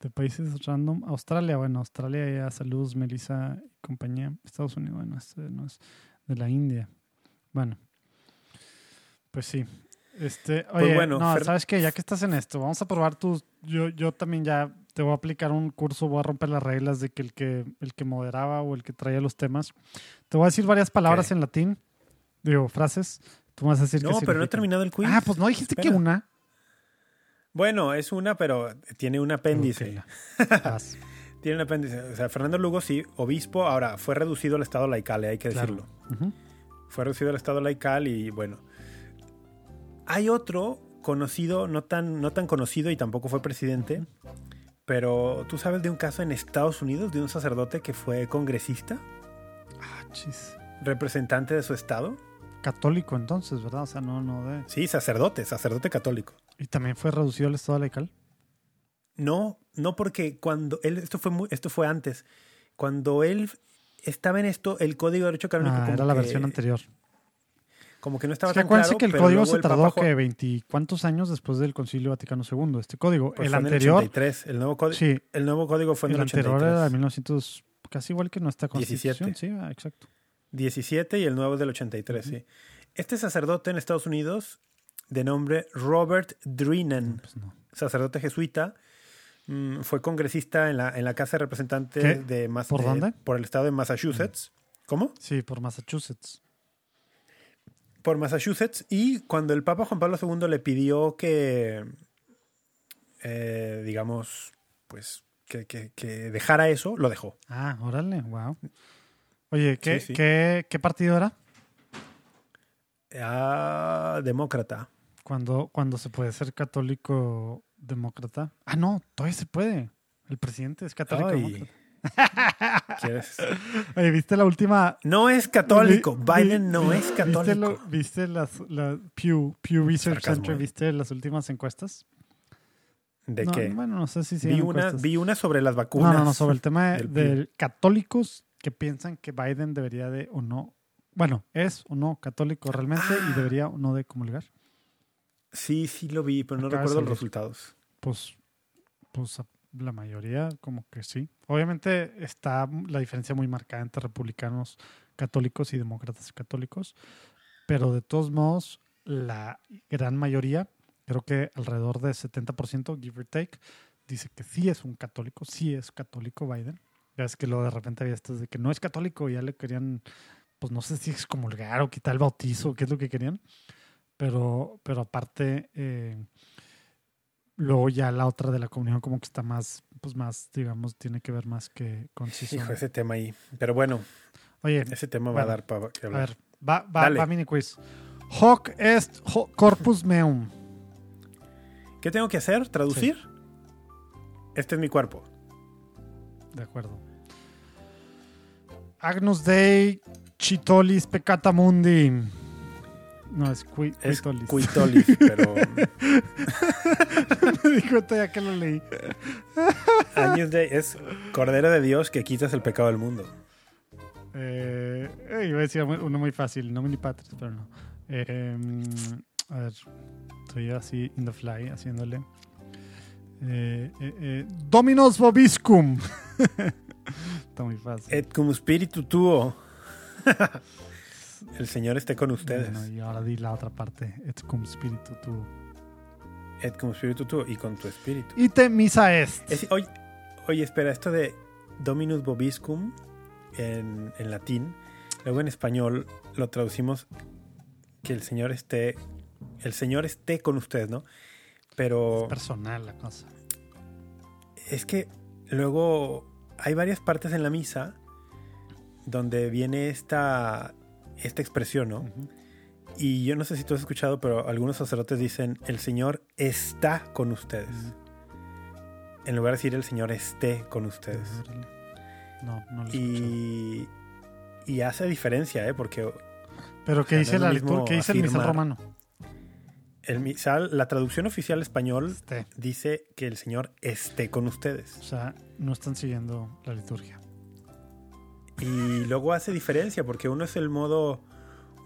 de países random, Australia, bueno, Australia ya saludos, Melissa y compañía, Estados Unidos, bueno, este no es de la India. Bueno, pues sí. Este, Pues oye, bueno, no, Fer- sabes que ya que estás en esto, vamos a probar tus. Yo, yo también ya te voy a aplicar un curso, voy a romper las reglas de que el que el que moderaba o el que traía los temas. Te voy a decir varias palabras en latín, digo frases. Tú me vas a decir qué No, pero no he terminado el quiz. Ah, pues no dijiste que una. Bueno, es una, pero tiene un apéndice. Tiene un apéndice. O sea, Fernando Lugo, sí, obispo, ahora fue reducido al estado laical, eh, hay que Claro. decirlo. Fue reducido al estado laical y bueno. Hay otro conocido, no tan, no tan conocido y tampoco fue presidente, pero tú sabes de un caso en Estados Unidos de un sacerdote que fue congresista, Ah, chis. representante de su estado. Católico entonces, ¿verdad? O sea, no, no de. Sí, sacerdote, sacerdote católico. Y también fue reducido al estado laical. No, no porque cuando él, esto fue muy- esto fue antes. Cuando él estaba en esto, el código de derecho canónico Ah, como era la que- versión anterior. Como que no estaba Es que tan claro, que el pero código se el tardó Papa que veinticuantos años después del Concilio Vaticano II. Este código, pues el fue en anterior, 83, el nuevo código, sí, el nuevo código fue en el el, anterior 83. era de 1900, casi igual que nuestra 17. constitución. Sí, ah, exacto. 17 y el nuevo es del 83, sí. Este sacerdote en Estados Unidos, de nombre Robert Drinan, Pues no. sacerdote jesuita, Mm, fue congresista en la, en la Casa de Representantes ¿Qué? de, Mas- ¿Por de- dónde? por el estado de Massachusetts. ¿Cómo? Sí, por Massachusetts. Por Massachusetts. Y cuando el Papa Juan Pablo II le pidió que, eh, digamos, pues, que, que- que dejara eso, lo dejó. Ah, órale, wow. Oye, ¿qué, Sí, sí. ¿qué, qué partido era? Ah, demócrata. Cuando, cuando se puede ser católico demócrata. Ah, no, todavía se puede. El presidente es católico Ay. demócrata. ¿Quieres? Oye, ¿viste la última? No es católico. Vi- Biden no es ¿Viste, católico. lo- ¿viste las, la Pew, Pew Research Sarcasmo, Center? eh. ¿Viste las últimas encuestas? ¿De no, qué? Bueno, no sé si vi, una, vi una sobre las vacunas. No, no, no, sobre el tema de, del de católicos que piensan que Biden debería de o no, bueno, es o no católico realmente y Ah. debería o no de comulgar. Sí, sí lo vi, pero no recuerdo los resultados. Pues, pues la mayoría como que sí. Obviamente está la diferencia muy marcada entre republicanos católicos y demócratas católicos, pero de todos modos la gran mayoría, creo que alrededor de 70%, give or take, dice que sí es un católico, sí es católico Biden. Ya es que luego de repente había estos de que no es católico y ya le querían, pues no sé si excomulgar o quitar el bautizo, qué es lo que querían. Pero, pero aparte, eh, luego ya la otra de la comunión como que está más, pues más, digamos, tiene que ver más que con Hijo, ese tema ahí. Pero bueno, Oye, ese tema va a dar para que a hablar. ver, va, va, Dale. va mini quiz. Hoc est ho- corpus meum. ¿Qué tengo que hacer? ¿Traducir? Este es mi cuerpo. De acuerdo. Agnus Dei Chitolis Peccata Mundi. No, es qui, Es cuitolis, pero Me di cuenta ya que lo leí. años de es Cordero de Dios que quitas el pecado del mundo. Eh, eh, iba a decir uno muy fácil, no mini patris, pero no. Eh, mm, a ver, estoy así in the fly haciéndole. Dominos Vobiscum. Está muy fácil. Et cum spiritu tuo. el Señor esté con ustedes. Bueno, y ahora di la otra parte. Et cum spiritu tu. Et cum spiritu tuo y con tu espíritu. Ite misa est. Es- oye, oye, espera, esto de Dominus Vobiscum en, en latín, luego en español lo traducimos que el Señor esté, el Señor esté con ustedes, ¿no? Pero personal la cosa. es que luego hay varias partes en la misa donde viene esta, esta expresión, ¿no? Y yo no sé si tú has escuchado, pero algunos sacerdotes dicen, el Señor está con ustedes. En lugar de decir, el Señor esté con ustedes. No, no lo he. Y, y hace diferencia, ¿eh? Porque Pero ¿qué sea, dice la liturgia? ¿Qué dice el misal romano? el misal, la traducción oficial español Este. dice que el Señor esté con ustedes. O sea, no están siguiendo la liturgia. Y luego hace diferencia porque uno es el modo,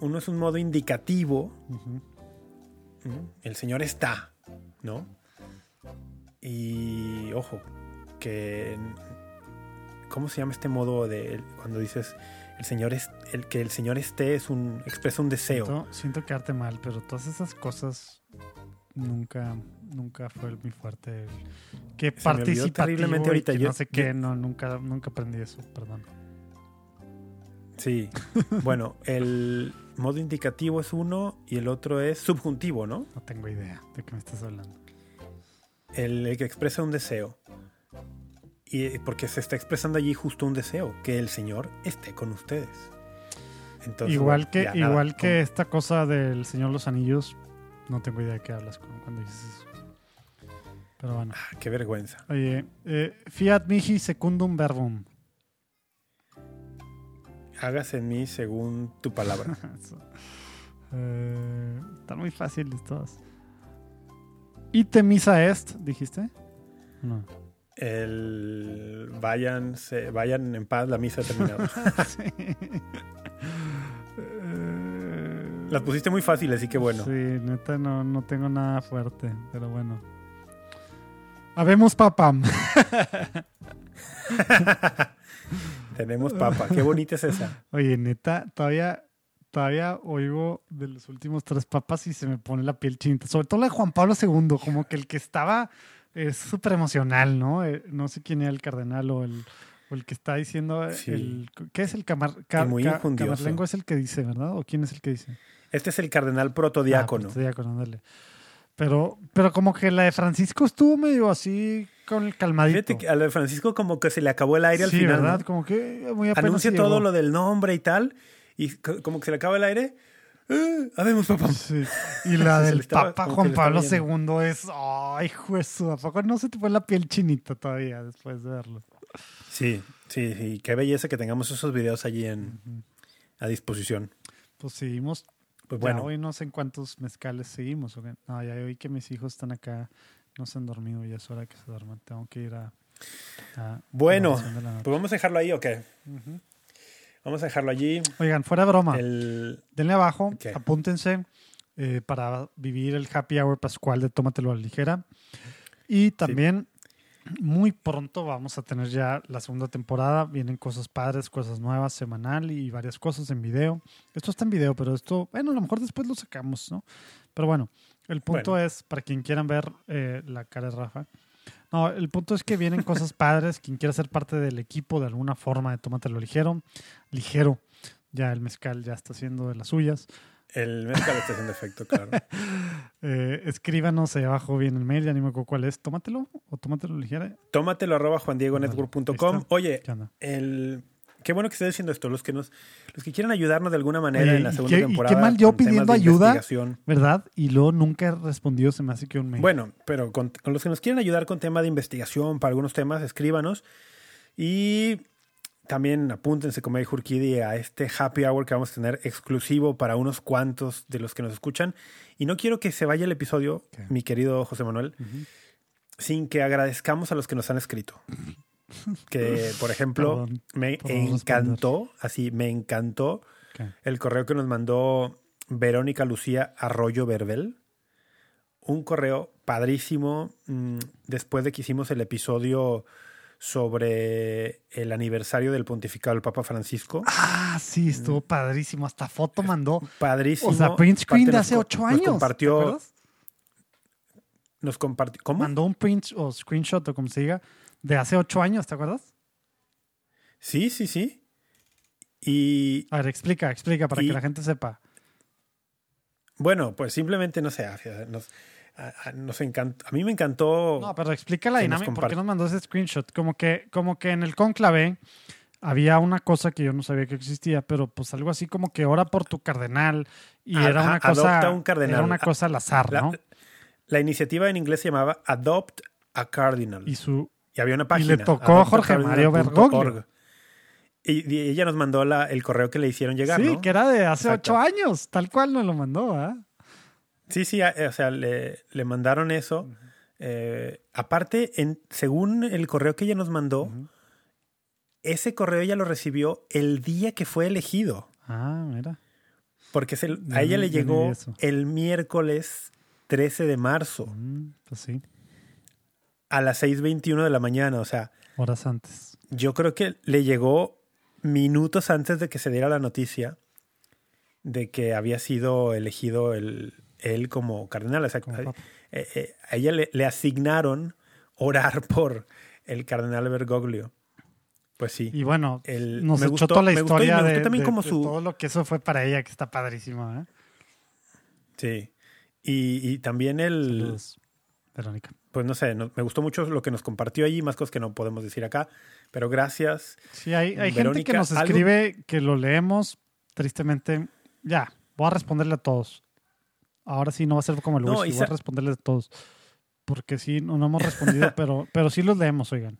uno es un modo indicativo, el Señor está, ¿no? Y ojo, que ¿cómo se llama este modo de cuando dices el Señor es el que el Señor esté es un expresa un deseo? Siento, siento quedarte mal, pero todas esas cosas nunca, nunca fue muy fuerte. El- Que participativo terriblemente ahorita. que Yo- no sé qué, yo- no, nunca, nunca aprendí eso, perdón. Sí. bueno, el modo indicativo es uno y el otro es subjuntivo, ¿no? No tengo idea de qué me estás hablando. El, el que expresa un deseo. Y porque se está expresando allí justo un deseo, que el Señor esté con ustedes. Entonces, igual que, nada, igual que esta cosa del Señor los Anillos, no tengo idea de qué hablas cu- cuando dices eso. Pero bueno. Ah, qué vergüenza. Oye, eh, fiat mihi secundum verbum. Hágase en mí según tu palabra. Eh, están muy fáciles todas. Ite misa est, dijiste? No. El vayan, se- vayan en paz, la misa ha terminado. Sí. Eh, Las pusiste muy fácil, así que bueno. Sí, neta no, no tengo nada fuerte, pero bueno. Habemos papam. Tenemos papa. Qué bonita es esa. Oye, neta, todavía, todavía oigo de los últimos tres papas y se me pone la piel chinita. Sobre todo la de Juan Pablo II, como que el que estaba es súper emocional, ¿no? Eh, no sé quién era el cardenal o el, o el que está diciendo. Sí. El, ¿Qué es el camar, ca- muy ca- camarlengo? Es el que dice, ¿verdad? ¿O quién es el que dice? Este es el cardenal protodiácono. Ah, diácono, ándale. Pero, pero como que la de Francisco estuvo medio así con el calmadito. Fíjate que a lo de Francisco como que se le acabó el aire al sí, final. ¿verdad? ¿no? Como que muy apenas Anuncia llegó. todo lo del nombre y tal, y co- como que se le acaba el aire. ¡Eh! ¡Habemos, papá! Sí. Y la del estaba- Papa Juan Pablo. II es. ¡Ay, juez! ¿A poco no se te fue la piel chinita todavía después de verlo? Sí, sí, sí. Qué belleza que tengamos esos videos allí en, a disposición. Pues seguimos. Pues Bueno, hoy no sé en cuántos mezcales seguimos. No, ya oí que mis hijos están acá. No se han dormido y es hora que se duerman. Tengo que ir a. a- Bueno, a pues vamos a dejarlo ahí, ¿o qué? Ujú. Vamos a dejarlo allí. Oigan, fuera de broma. El... Denle abajo, Ok. apúntense eh, para vivir el happy hour pascual de Tómatelo a la ligera. Y también muy pronto vamos a tener ya la segunda temporada. Vienen cosas padres, cosas nuevas, semanal y varias cosas en video. Esto está en video, pero esto, bueno, a lo mejor después lo sacamos, ¿no? Pero bueno, el punto Bueno. es, para quien quieran ver eh, la cara de Rafa, no, el punto es que vienen cosas padres. Quien quiera ser parte del equipo de alguna forma de Tómatelo ligero, ligero. Ya el mezcal ya está haciendo de las suyas. El mezcal está haciendo efecto, claro. Eh, escríbanos ahí abajo bien el mail, ya ni me acuerdo cuál es. Tómatelo o tómatelo ligera. Tómatelo arroba juandiegonetwork.com. Oye, el... qué bueno que estés diciendo esto. Los que nos, los que quieran ayudarnos de alguna manera Oye, en la segunda qué- y qué temporada. mal yo con pidiendo ayuda. ¿Verdad? Y luego nunca he respondido, se me hace que un mail. Bueno, pero con, con los que nos quieren ayudar con tema de investigación para algunos temas, escríbanos. Y también apúntense, como dijo Urquidi, a este happy hour que vamos a tener exclusivo para unos cuantos de los que nos escuchan. Y no quiero que se vaya el episodio, mi querido José Manuel, sin que agradezcamos a los que nos han escrito. Que, por ejemplo, Perdón me encantó, así, me encantó el correo que nos mandó Verónica Lucía Arroyo Verbel. Un correo padrísimo mm, después de que hicimos el episodio sobre el aniversario del pontificado del Papa Francisco. Ah, sí, estuvo padrísimo. Hasta foto mandó. Padrísimo. O sea, print screen de nos hace ocho nos años. ¿te compartió, nos compartió. ¿Cómo? Mandó un print o screenshot o como se diga de hace ocho años, ¿te acuerdas? Sí, sí, sí. Y A ver, explica, explica para Y- que la gente sepa. bueno, pues simplemente no sé. Nos, a, a- nos encantó. A mí me encantó. No, pero explica la dinámica. ¿Por qué nos mandó ese screenshot? Como que, como que en el conclave había una cosa que yo no sabía que existía, pero pues algo así como que ora por tu cardenal y Ajá, era una cosa, adopta un cardenal. era una cosa al azar, la, ¿no? la iniciativa en inglés se llamaba Adopt a Cardinal. Y su Y había una página. le tocó a Jorge Mario. Bergoglio. Y, y ella nos mandó la, el correo que le hicieron llegar, sí, ¿no? que era de hace Exacto. ocho años, tal cual nos lo mandó, ¿ah? Sí, sí, a- o sea, le, le mandaron eso. Eh, aparte, en, según el correo que ella nos mandó, ese correo ella lo recibió el día que fue elegido. Ah, mira. Porque se- a ella le llegó el miércoles 13 de marzo Mm, pues sí, a las 6.21 de la mañana. O sea, horas antes. yo creo que le llegó minutos antes de que se diera la noticia de que había sido elegido el, él como cardenal. O sea, Como a, papa. eh, eh, a ella le, le asignaron orar por el cardenal Bergoglio. Pues sí. Y bueno, El- nos me echó gustó- toda la me gustó y me historia de, también de- como de su- todo lo que eso fue para ella, que está padrísimo, ¿eh? Sí. Y, y también el, Saludos, Verónica. Pues no sé, no- me gustó mucho lo que nos compartió allí, más cosas que no podemos decir acá, pero gracias. Sí, hay, hay gente que nos algo- escribe que lo leemos, tristemente. Ya, voy a responderle a todos. Ahora sí no va a ser como el No, y voy a responderle a todos. Porque sí, no, no hemos respondido, pero, pero sí los leemos, oigan.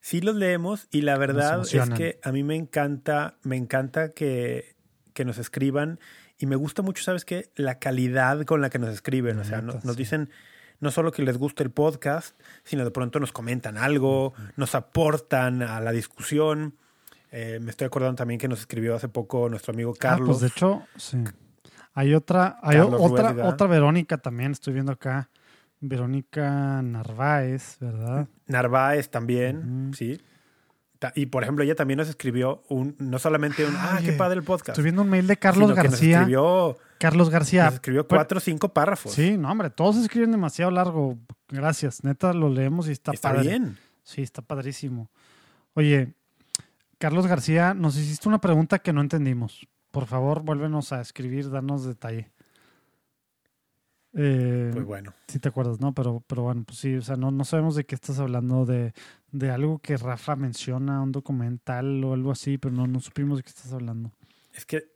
Sí los leemos y la verdad es que a mí me encanta, me encanta que, que nos escriban y me gusta mucho, ¿sabes qué? La calidad con la que nos escriben. La o sea, neta, nos sí. dicen no solo que les gusta el podcast, sino de pronto nos comentan algo, nos aportan a la discusión. Eh, me estoy acordando también que nos escribió hace poco nuestro amigo Carlos. Ah, pues de hecho, sí. Hay otra, hay Carlos otra, otra Verónica también, estoy viendo acá. Verónica Narváez, ¿verdad? Narváez también, sí. Y por ejemplo, ella también nos escribió un, no solamente un, ah, qué padre el podcast. Estoy viendo un mail de Carlos nos García. escribió, Carlos García. nos escribió Pero- cuatro o cinco párrafos. Sí, no, hombre, todos escriben demasiado largo. Gracias, neta, lo leemos y está, Está padre. bien. Sí, está padrísimo. Oye, Carlos García, nos hiciste una pregunta que no entendimos. Por favor, vuélvenos a escribir, danos detalle. Eh, Pues bueno. Sí te acuerdas, ¿no? Pero, pero bueno, pues sí, o sea, no, no sabemos de qué estás hablando, de, de algo que Rafa menciona, un documental o algo así, pero no, no supimos de qué estás hablando. Es que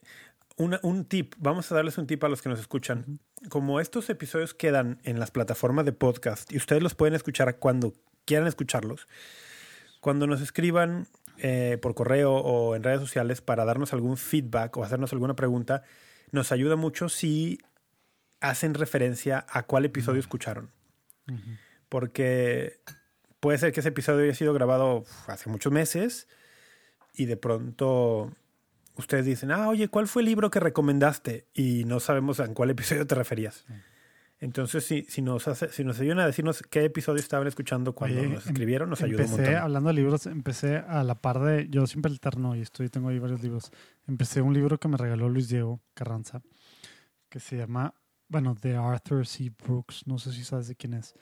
una- un tip, vamos a darles un tip a los que nos escuchan. Como estos episodios quedan en las plataformas de podcast y ustedes los pueden escuchar cuando quieran escucharlos, cuando nos escriban eh, por correo o en redes sociales para darnos algún feedback o hacernos alguna pregunta, nos ayuda mucho si hacen referencia a cuál episodio escucharon. Porque puede ser que ese episodio haya sido grabado hace muchos meses y de pronto ustedes dicen, ah, oye, ¿cuál fue el libro que recomendaste? Y no sabemos en cuál episodio te referías. Entonces, si, si, nos hace, si nos ayudan a decirnos qué episodio estaban escuchando cuando Oye, nos em- escribieron, nos ayuda un Empecé, montón. hablando de libros, empecé a la par de, yo siempre alterno y estoy, tengo ahí varios libros. Empecé un libro que me regaló Luis Diego Carranza, que se llama, bueno, de Arthur C. Brooks, no sé si sabes de quién es,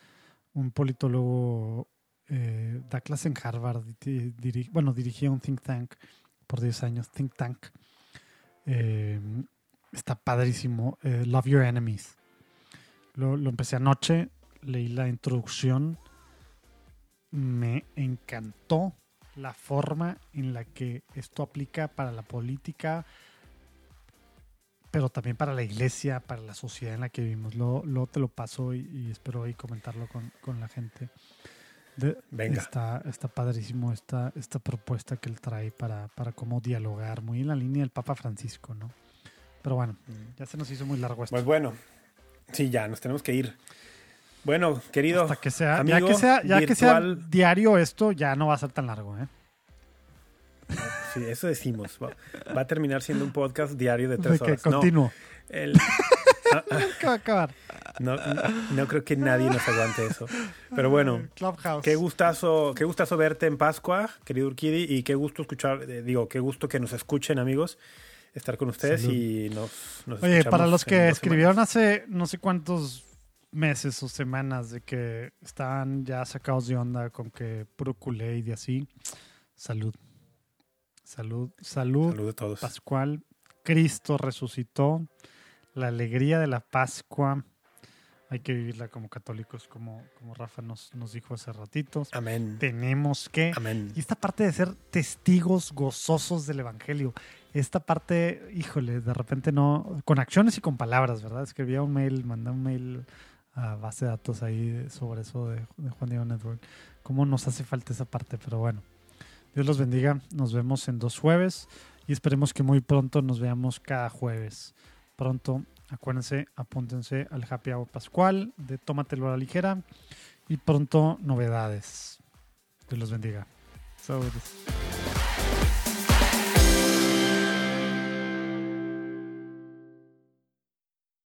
un politólogo, eh, da clase en Harvard, bueno, dirigía un think tank por 10 años, think tank. Eh, está padrísimo, eh, Love Your Enemies. Lo, lo empecé anoche, leí la introducción, me encantó la forma en la que esto aplica para la política, pero también para la iglesia, para la sociedad en la que vivimos. Luego, luego te lo paso y, y espero ahí comentarlo con, con la gente. De- Venga. Está, está padrísimo esta, esta propuesta que él trae para, para cómo dialogar, muy en la línea del Papa Francisco, ¿no? Pero bueno, ya se nos hizo muy largo esto. Pues bueno, sí, ya, nos tenemos que ir. Bueno, querido, Hasta que sea, ya amigo que sea, ya que sea virtual. diario esto, ya no va a ser tan largo, ¿eh? sí, eso decimos. Va, va a terminar siendo un podcast diario de tres horas. No, continuo. el- ah, ¿Qué va a acabar? No, no, no creo que nadie nos aguante eso. Pero bueno, Clubhouse. Qué gustazo, qué gustazo verte en Pascua, querido Urquidi, y qué gusto escuchar, eh, digo, qué gusto que nos escuchen, amigos, estar con ustedes Salud. y nos, nos Oye, para los que escribieron semanas. hace no sé cuántos meses o semanas de que estaban ya sacados de onda con que puro culé y así, salud. Salud, salud, Salud a todos. Pascual. Cristo resucitó. La alegría de la Pascua. Hay que vivirla como católicos, como, como Rafa nos, nos dijo hace ratitos. Amén. Tenemos que Amén. Y esta parte de ser testigos gozosos del Evangelio, esta parte, híjole, de repente no, con acciones y con palabras, ¿verdad? Escribía un mail, mandé un mail a base de datos ahí sobre eso de, de Juan Diego Network. ¿Cómo nos hace falta esa parte? Pero bueno, Dios los bendiga. Nos vemos en dos jueves y esperemos que muy pronto nos veamos cada jueves. Pronto, acuérdense, apúntense al Happy Hour Pascual de Tómatelo a la ligera y pronto novedades. Dios los bendiga. Saludos.